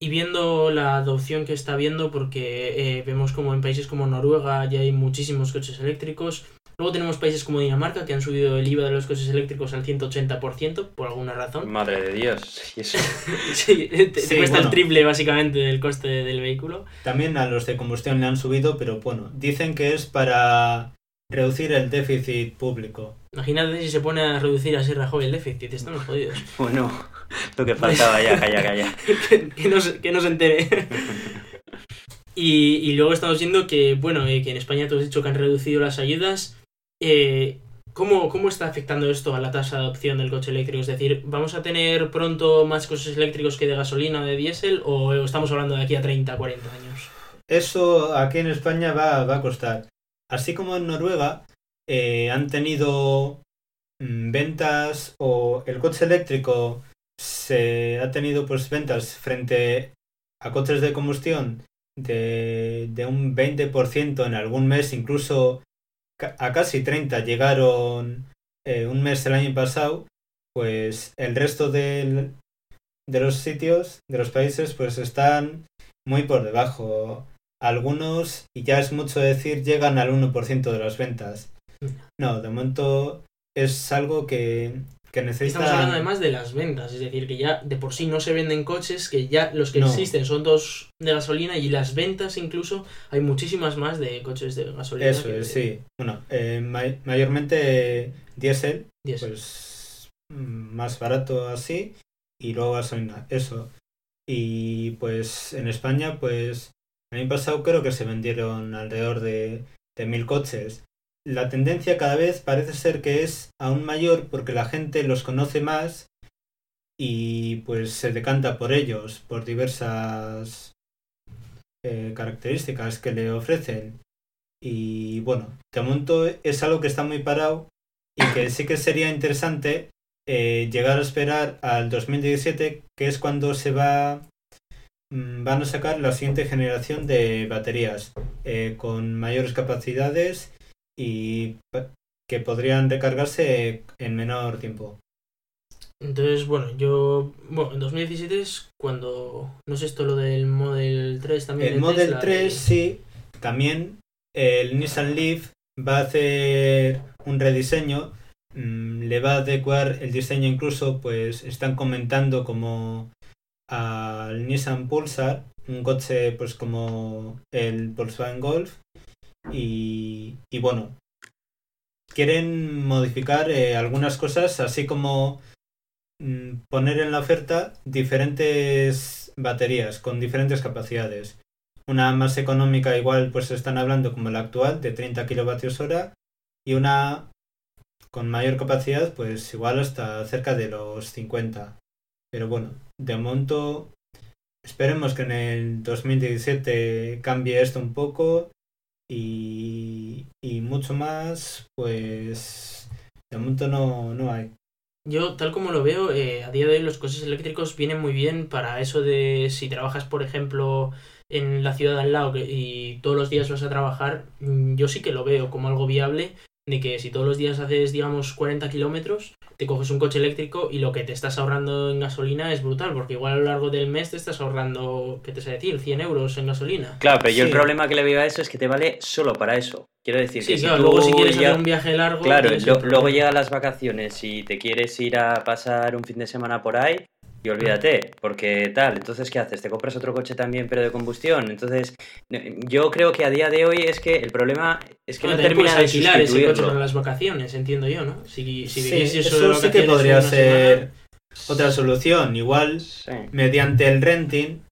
Y viendo la adopción que está habiendo, porque eh, vemos como en países como Noruega ya hay muchísimos coches eléctricos. Luego tenemos países como Dinamarca que han subido el IVA de los coches eléctricos al 180% por alguna razón. Madre de Dios. y eso- Sí, te, cuesta el triple básicamente del coste del vehículo. También a los de combustión le han subido, pero bueno, dicen que es para reducir el déficit público. Imagínate si se pone a reducir así Rajoy el déficit, estamos jodidos. Bueno, lo que faltaba ya, calla, calla. que, que no, se- que no se entere. y, y luego estamos viendo que, bueno, eh, que en España tú has dicho que han reducido las ayudas. Eh, ¿cómo, ¿Cómo está afectando esto a la tasa de adopción del coche eléctrico? Es decir, ¿vamos a tener pronto más coches eléctricos que de gasolina o de diésel? ¿O estamos hablando de aquí a 30, 40 años? Eso aquí en España va, a costar. Así como en Noruega eh, han tenido mm, ventas o el coche eléctrico se ha tenido pues ventas frente a coches de combustión de, de un 20% en algún mes, incluso a casi 30 llegaron eh, un mes el año pasado, pues el resto del- de los sitios, de los países, pues están muy por debajo. Algunos, y ya es mucho decir, llegan al 1% de las ventas. No, de momento es algo que, que necesita... Estamos hablando además de las ventas, es decir, que ya de por sí no se venden coches, que ya los que No. existen son dos de gasolina y las ventas incluso hay muchísimas más de coches de gasolina. Eso es, de sí. Bueno, eh, may- mayormente diésel, diésel. pues mm, más barato así, y luego gasolina, eso. Y pues en España, pues el año pasado creo que se vendieron alrededor de, de mil coches. La tendencia cada vez parece ser que es aún mayor porque la gente los conoce más y pues se decanta por ellos, por diversas eh, características que le ofrecen. Y bueno, de momento es algo que está muy parado y que sí que sería interesante eh, llegar a esperar al 2017, que es cuando se va mm, van a sacar la siguiente generación de baterías eh, con mayores capacidades y que podrían recargarse en menor tiempo. Entonces, bueno, yo. Bueno, en 2017 es cuando. No sé esto, lo del Model 3 también. El de Model Tesla, 3 y- sí, también el Nissan Leaf va a hacer un rediseño, mm, le va a adecuar el diseño incluso, pues están comentando como al Nissan Pulsar, un coche pues como el Volkswagen Golf y, bueno, quieren modificar eh, algunas cosas así como mm, poner en la oferta diferentes baterías con diferentes capacidades. Una más económica igual pues están hablando como la actual de 30 kilovatios hora y una con mayor capacidad pues igual hasta cerca de los 50 pero bueno de momento esperemos que en el 2017 cambie esto un poco y, y mucho más pues de momento no, no hay. Yo, tal como lo veo, eh, a día de hoy los coches eléctricos vienen muy bien para eso de si trabajas, por ejemplo, en la ciudad al lado y todos los días vas a trabajar, mm, yo sí que lo veo como algo viable de que si todos los días haces, digamos, 40 kilómetros, te coges un coche eléctrico y lo que te estás ahorrando en gasolina es brutal, porque igual a lo largo del mes te estás ahorrando, ¿qué te sé decir? 100 euros en gasolina. Claro, pero yo el problema que le veo a eso es que te vale solo para eso. Quiero decir Sí, que claro, si tú luego si quieres ya- hacer un viaje largo... Claro, lo- luego llegan las vacaciones y te quieres ir a pasar un fin de semana por ahí, y olvídate, porque tal, entonces ¿qué haces? ¿Te compras otro coche también pero de combustión? Entonces, yo creo que a día de hoy es que el problema es que no, termina de alquilar ese coche para las vacaciones, entiendo yo, ¿no? Si, si sí, eso, sí que podría ser otra solución, igual mediante el renting,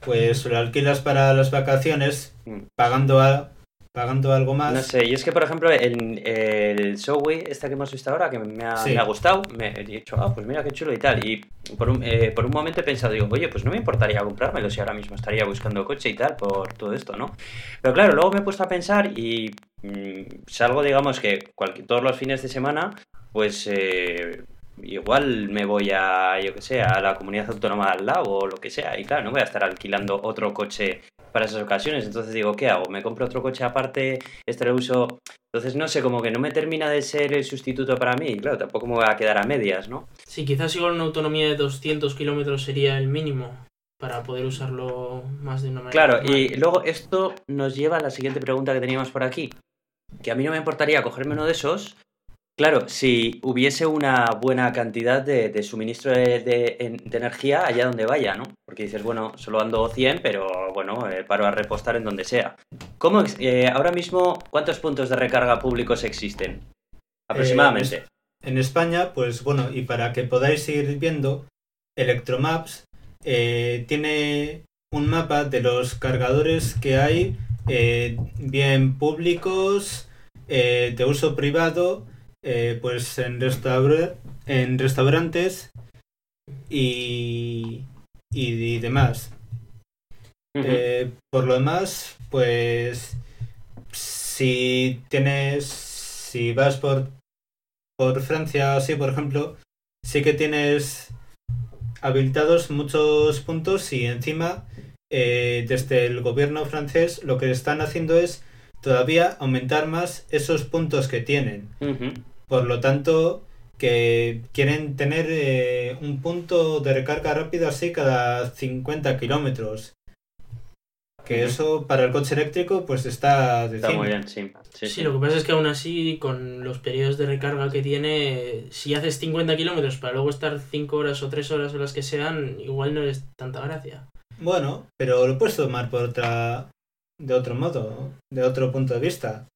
pues lo alquilas para las vacaciones mm. pagando a, pagando algo más. No sé, y es que, por ejemplo, el, el Showway, esta que hemos visto ahora, que me ha, gustado, me he dicho, ah, pues mira qué chulo y tal. Y por un, eh, por un momento he pensado, digo, oye, pues no me importaría comprármelo si ahora mismo estaría buscando coche y tal por todo esto, ¿no? Pero claro, luego me he puesto a pensar y mm, salgo, digamos, que todos los fines de semana, pues... Eh, igual me voy a, yo que sé, a la comunidad autónoma al lado o lo que sea. Y claro, no voy a estar alquilando otro coche para esas ocasiones. Entonces digo, ¿qué hago? ¿Me compro otro coche aparte? Este lo uso. Entonces, no sé, como que no me termina de ser el sustituto para mí. Claro, tampoco me voy a quedar a medias, ¿no? Sí, quizás igual una autonomía de 200 kilómetros sería el mínimo para poder usarlo más de una manera. Claro, y luego esto nos lleva a la siguiente pregunta que teníamos por aquí. Que a mí no me importaría cogerme uno de esos, Claro, si hubiese una buena cantidad de, suministro de, energía allá donde vaya, ¿no? Porque dices, bueno, solo ando 100, pero bueno, eh, paro a repostar en donde sea. ¿Cómo, eh, ahora mismo, cuántos puntos de recarga públicos existen? Aproximadamente. Eh, en España, pues bueno, y para que podáis ir viendo, Electromaps tiene un mapa de los cargadores que hay, bien públicos, de uso privado, eh, pues en, en restaurantes y, y, demás. Eh, por lo demás, pues si tienes, si vas por, por Francia así, por ejemplo, sí que tienes habilitados muchos puntos y encima eh, desde el gobierno francés lo que están haciendo es todavía aumentar más esos puntos que tienen. Por lo tanto, que quieren tener eh, un punto de recarga rápido así cada 50 kilómetros. Que eso para el coche eléctrico pues está Está muy bien, sí. Sí, lo que pasa es que aún así con los periodos de recarga que tiene, si haces 50 kilómetros para luego estar 5 horas o 3 horas o las que sean, igual no es tanta gracia. Bueno, pero lo puedes tomar por otra, de otro modo, de otro punto de vista.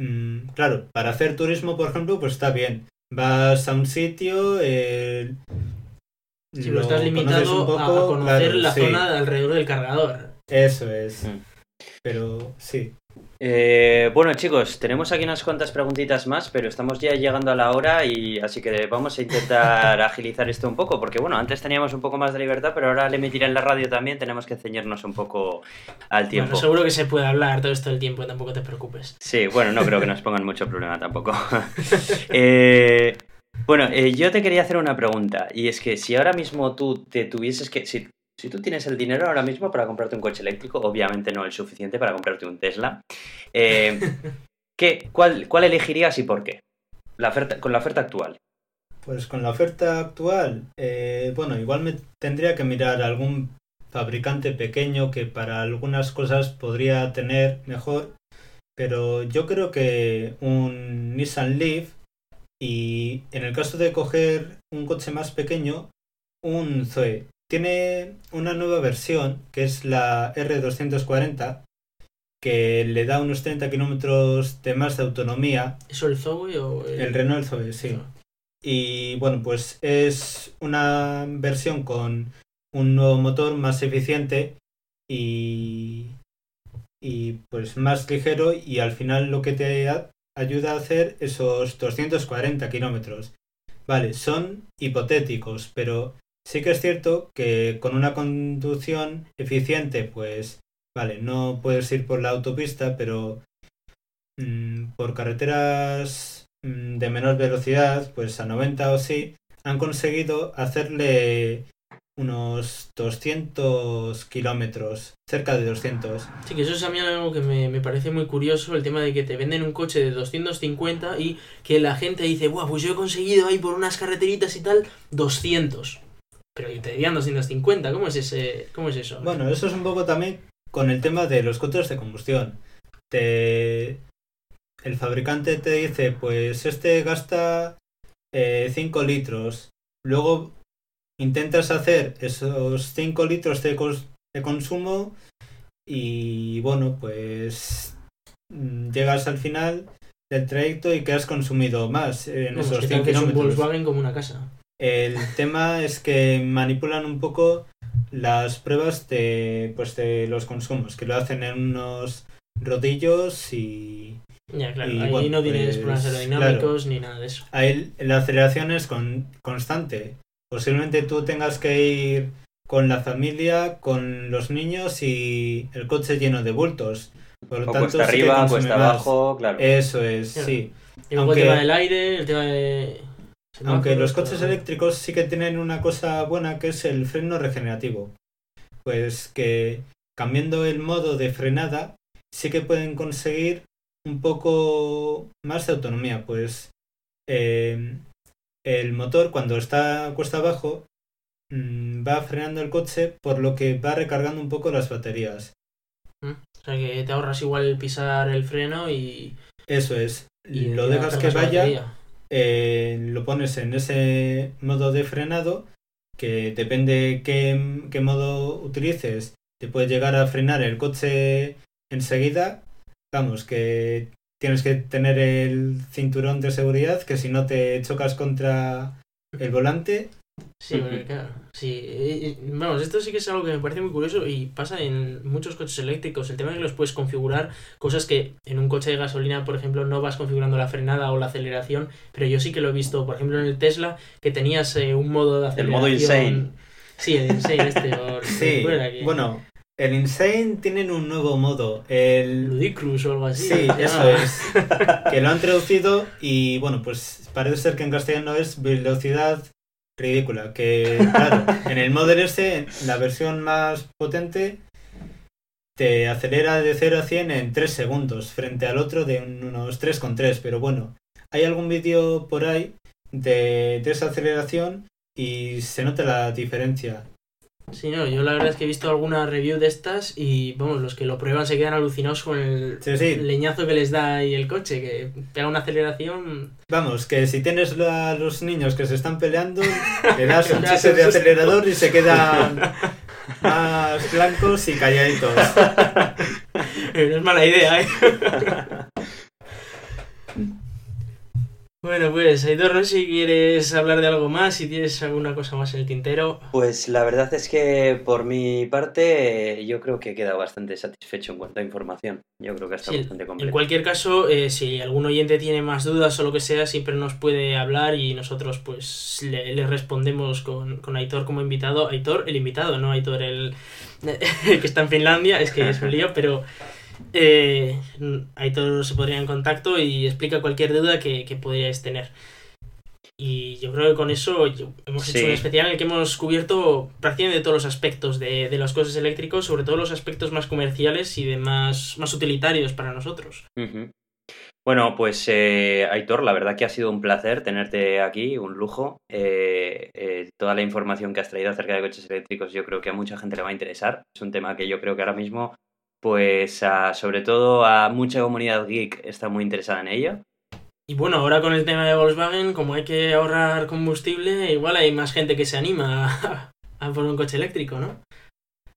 Mm, claro, para hacer turismo, por ejemplo, pues está bien. Vas a un sitio, eh, si lo, estás limitado a conocer la zona de alrededor del cargador. Eso es. Mm. Pero sí. Eh, bueno chicos, tenemos aquí unas cuantas preguntitas más, pero estamos ya llegando a la hora y así que vamos a intentar agilizar esto un poco, porque bueno, antes teníamos un poco más de libertad, pero ahora al emitir en la radio también tenemos que ceñirnos un poco al tiempo. Bueno, seguro que se puede hablar todo esto el tiempo, tampoco te preocupes. Sí, bueno, no creo que nos pongan mucho problema tampoco. Eh, bueno, eh, yo te quería hacer una pregunta, y es que si ahora mismo tú te tuvieses que, si si tú tienes el dinero ahora mismo para comprarte un coche eléctrico, obviamente no el suficiente para comprarte un Tesla, eh, ¿qué, cuál, ¿cuál elegirías y por qué? La oferta, con la oferta actual. Pues con la oferta actual, eh, bueno, igual me tendría que mirar algún fabricante pequeño que para algunas cosas podría tener mejor, pero yo creo que un Nissan Leaf y en el caso de coger un coche más pequeño, un Zoe tiene una nueva versión que es la R240 que le da unos 30 kilómetros de más de autonomía. ¿Eso el Zoe o el... Renault Zoe, sí. Y bueno, pues es una versión con un nuevo motor más eficiente y, y pues más ligero y al final lo que te ayuda a hacer esos 240 kilómetros. Vale, son hipotéticos, pero Sí que es cierto que con una conducción eficiente, pues, vale, no puedes ir por la autopista, pero mm, por carreteras mm, de menor velocidad, pues a 90 o sí, han conseguido hacerle unos 200 kilómetros, cerca de 200. Sí, que eso es a mí algo que me, me, parece muy curioso, el tema de que te venden un coche de 250 y que la gente dice, Buah, pues yo he conseguido ahí por unas carreteritas y tal 200. Pero te dirían 250, ¿cómo es, ese, ¿cómo es eso? Bueno, eso es un poco también con el tema de los coches de combustión. Te... El fabricante te dice, pues este gasta 5 eh, litros. Luego intentas hacer esos 5 litros de, de consumo y bueno, pues mm, llegas al final del trayecto y que has consumido más en Vamos, esos que 100 tal que es un kilómetros. Volkswagen como una casa. El tema es que manipulan un poco las pruebas de, pues, de los consumos, que lo hacen en unos rodillos y Ya, claro, Y ahí bueno, no tienes pues, problemas aerodinámicos ni nada de eso. ahí la aceleración es con- constante. Posiblemente tú tengas que ir con la familia, con los niños y el coche lleno de bultos. Por lo O tanto, cuesta sí arriba, cuesta abajo, claro. Eso es, Claro. sí. Y luego Aunque- el tema del aire, el tema de... Aunque los coches eléctricos sí que tienen una cosa buena que es el freno regenerativo. Pues que cambiando el modo de frenada sí que pueden conseguir un poco más de autonomía. Pues eh, el motor cuando está cuesta abajo mm, va frenando el coche por lo que va recargando un poco las baterías. O sea que te ahorras igual pisar el freno y... Eso es. y lo dejas que vaya batería. Eh, lo pones en ese modo de frenado que depende qué, qué modo utilices te puede llegar a frenar el coche enseguida. Vamos que tienes que tener el cinturón de seguridad que si no te chocas contra el volante Sí, porque, claro. Sí, eh, eh, vamos, esto sí que es algo que me parece muy curioso y pasa en muchos coches eléctricos. El tema de que los puedes configurar, cosas que en un coche de gasolina, por ejemplo, no vas configurando la frenada o la aceleración, pero yo sí que lo he visto, por ejemplo, en el Tesla, que tenías eh, un modo de El aceleración. modo insane. Sí, el insane este. o- sí fuera que- bueno el insane tienen un nuevo modo el Ludicrous o algo así. Sí, eso es. Que lo han traducido y bueno, pues parece ser que en castellano es velocidad ridícula. Que claro, en el Model S, la versión más potente, te acelera de 0 a 100 en 3 segundos, frente al otro de unos 3,3. Pero bueno, hay algún vídeo por ahí de, de esa aceleración y se nota la diferencia. Sí, no, yo la verdad es que he visto alguna review de estas y, vamos, los que lo prueban se quedan alucinados con el Sí, sí, leñazo que les da ahí el coche, que pega una aceleración Vamos, que si tienes a los niños que se están peleando, le das un chiste de acelerador y se quedan más blancos y calladitos. No es mala idea, ¿eh? bueno, pues, Aitor, no sé si quieres hablar de algo más, si tienes alguna cosa más en el tintero. Pues la verdad es que por mi parte yo creo que he quedado bastante satisfecho en cuanto a información. Yo creo que ha estado Sí, bastante En completo. cualquier caso, eh, si algún oyente tiene más dudas o lo que sea, siempre nos puede hablar y nosotros pues le, le respondemos con, con Aitor como invitado. Aitor, el invitado, no Aitor el que está en Finlandia, es que es un lío, pero eh, Aitor se podría en contacto y explica cualquier duda que, que podríais tener. Y yo creo que con eso hemos hecho Sí. un especial en el que hemos cubierto prácticamente todos los aspectos de, de los coches eléctricos, sobre todo los aspectos más comerciales y de más, más utilitarios para nosotros. Bueno, pues eh, Aitor, la verdad que ha sido un placer tenerte aquí, un lujo. Eh, eh, toda la información que has traído acerca de coches eléctricos yo creo que a mucha gente le va a interesar. Es un tema que yo creo que ahora mismo, pues a- sobre todo a mucha comunidad geek está muy interesada en ello. Y bueno, ahora con el tema de Volkswagen, como hay que ahorrar combustible, igual hay más gente que se anima a, a por un coche eléctrico, ¿no?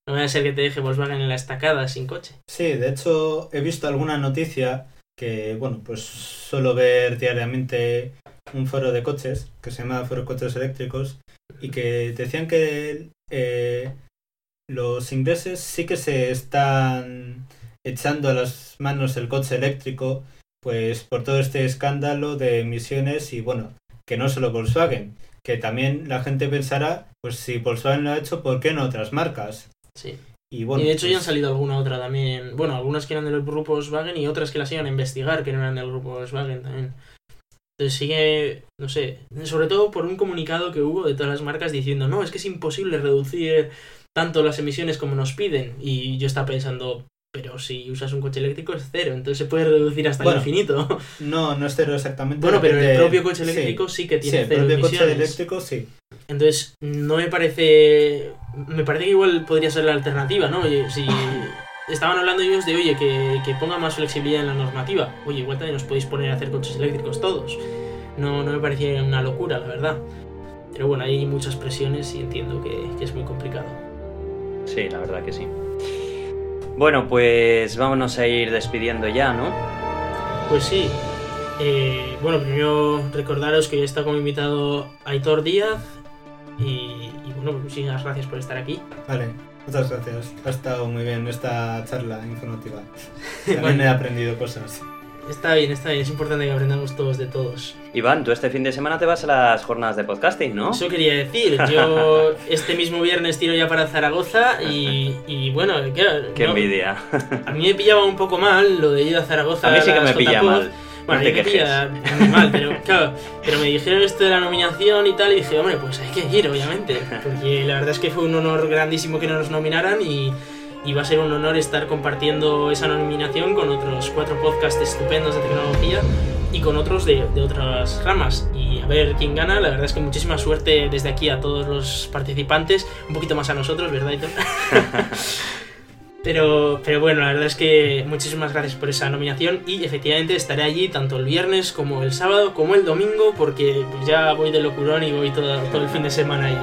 No vaya a ser que te deje Volkswagen en la estacada sin coche. Sí, de hecho he visto alguna noticia que, bueno, pues suelo ver diariamente un foro de coches que se llama Foro Coches Eléctricos y que decían que eh, los ingleses sí que se están echando a las manos el coche eléctrico pues por todo este escándalo de emisiones y bueno, que no solo Volkswagen, que también la gente pensará, pues si Volkswagen lo ha hecho, ¿por qué no otras marcas? Sí. Y bueno, y de hecho ya han pues- salido alguna otra también. Bueno, algunas que eran del grupo Volkswagen y otras que las iban a investigar que no eran del grupo Volkswagen también. Entonces sigue, no sé, sobre todo por un comunicado que hubo de todas las marcas diciendo, no, es que es imposible reducir tanto las emisiones como nos piden. Y yo estaba pensando, pero si usas un coche eléctrico es cero, entonces se puede reducir hasta Bueno, el infinito. No, no es cero exactamente. bueno, pero el propio coche eléctrico sí, que Sí, tiene el cero propio coche emisiones. eléctrico sí. Entonces, no me parece. Me parece que igual podría ser la alternativa, ¿no? Oye, si estaban hablando ellos de, oye, que, que ponga más flexibilidad en la normativa. Oye, igual también os podéis poner a hacer coches eléctricos todos. No, no me parecía una locura, la verdad. pero bueno, hay muchas presiones y entiendo que, que es muy complicado. Sí, la verdad que sí. Bueno, pues vámonos a ir despidiendo ya, ¿no? Pues sí. Eh, bueno, primero recordaros que hoy está como invitado Aitor Díaz y, y bueno, muchísimas gracias por estar aquí. Vale, muchas gracias. Ha estado muy bien esta charla informativa. También Bueno. he aprendido cosas. Está bien, está bien, es importante que aprendamos todos de todos. Iván, tú este fin de semana te vas a las jornadas de podcasting, ¿no? Eso quería decir, yo este mismo viernes tiro ya para Zaragoza y, y bueno, claro, Qué no- envidia. a mí me pillaba un poco mal lo de ir a Zaragoza. A mí sí que me pilla mal. Bueno, No te me pilla mal, pero claro, pero me dijeron esto de la nominación y tal, y dije, hombre, pues hay que ir, obviamente, porque la verdad es que fue un honor grandísimo que nos nominaran y, y va a ser un honor estar compartiendo esa nominación con otros cuatro podcasts estupendos de tecnología y con otros de, de otras ramas. Y a ver quién gana, la verdad es que muchísima suerte desde aquí a todos los participantes, un poquito más a nosotros, ¿verdad, Hitor? Pero, pero bueno, la verdad es que muchísimas gracias por esa nominación y efectivamente estaré allí tanto el viernes como el sábado como el domingo porque pues ya voy de locurón y voy todo, todo el fin de semana allí.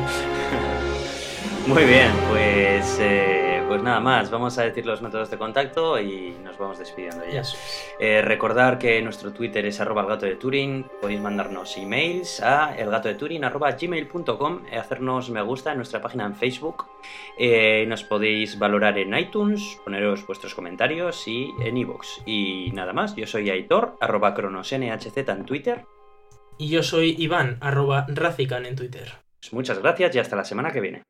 Muy bien, pues, eh, pues nada más. Vamos a decir los métodos de contacto y nos vamos despidiendo ya. Eso es. Eh, recordar que nuestro Twitter es arroba elgato de Turing. Podéis mandarnos emails a elgatodeturing arroba gmail.com y hacernos me gusta en nuestra página en Facebook. Eh, nos podéis valorar en iTunes, poneros vuestros comentarios y en iVoox. Y nada más, yo soy Aitor, arroba cronosnhz en Twitter. Y yo soy Iván, arroba Racican en Twitter. Pues muchas gracias y hasta la semana que viene.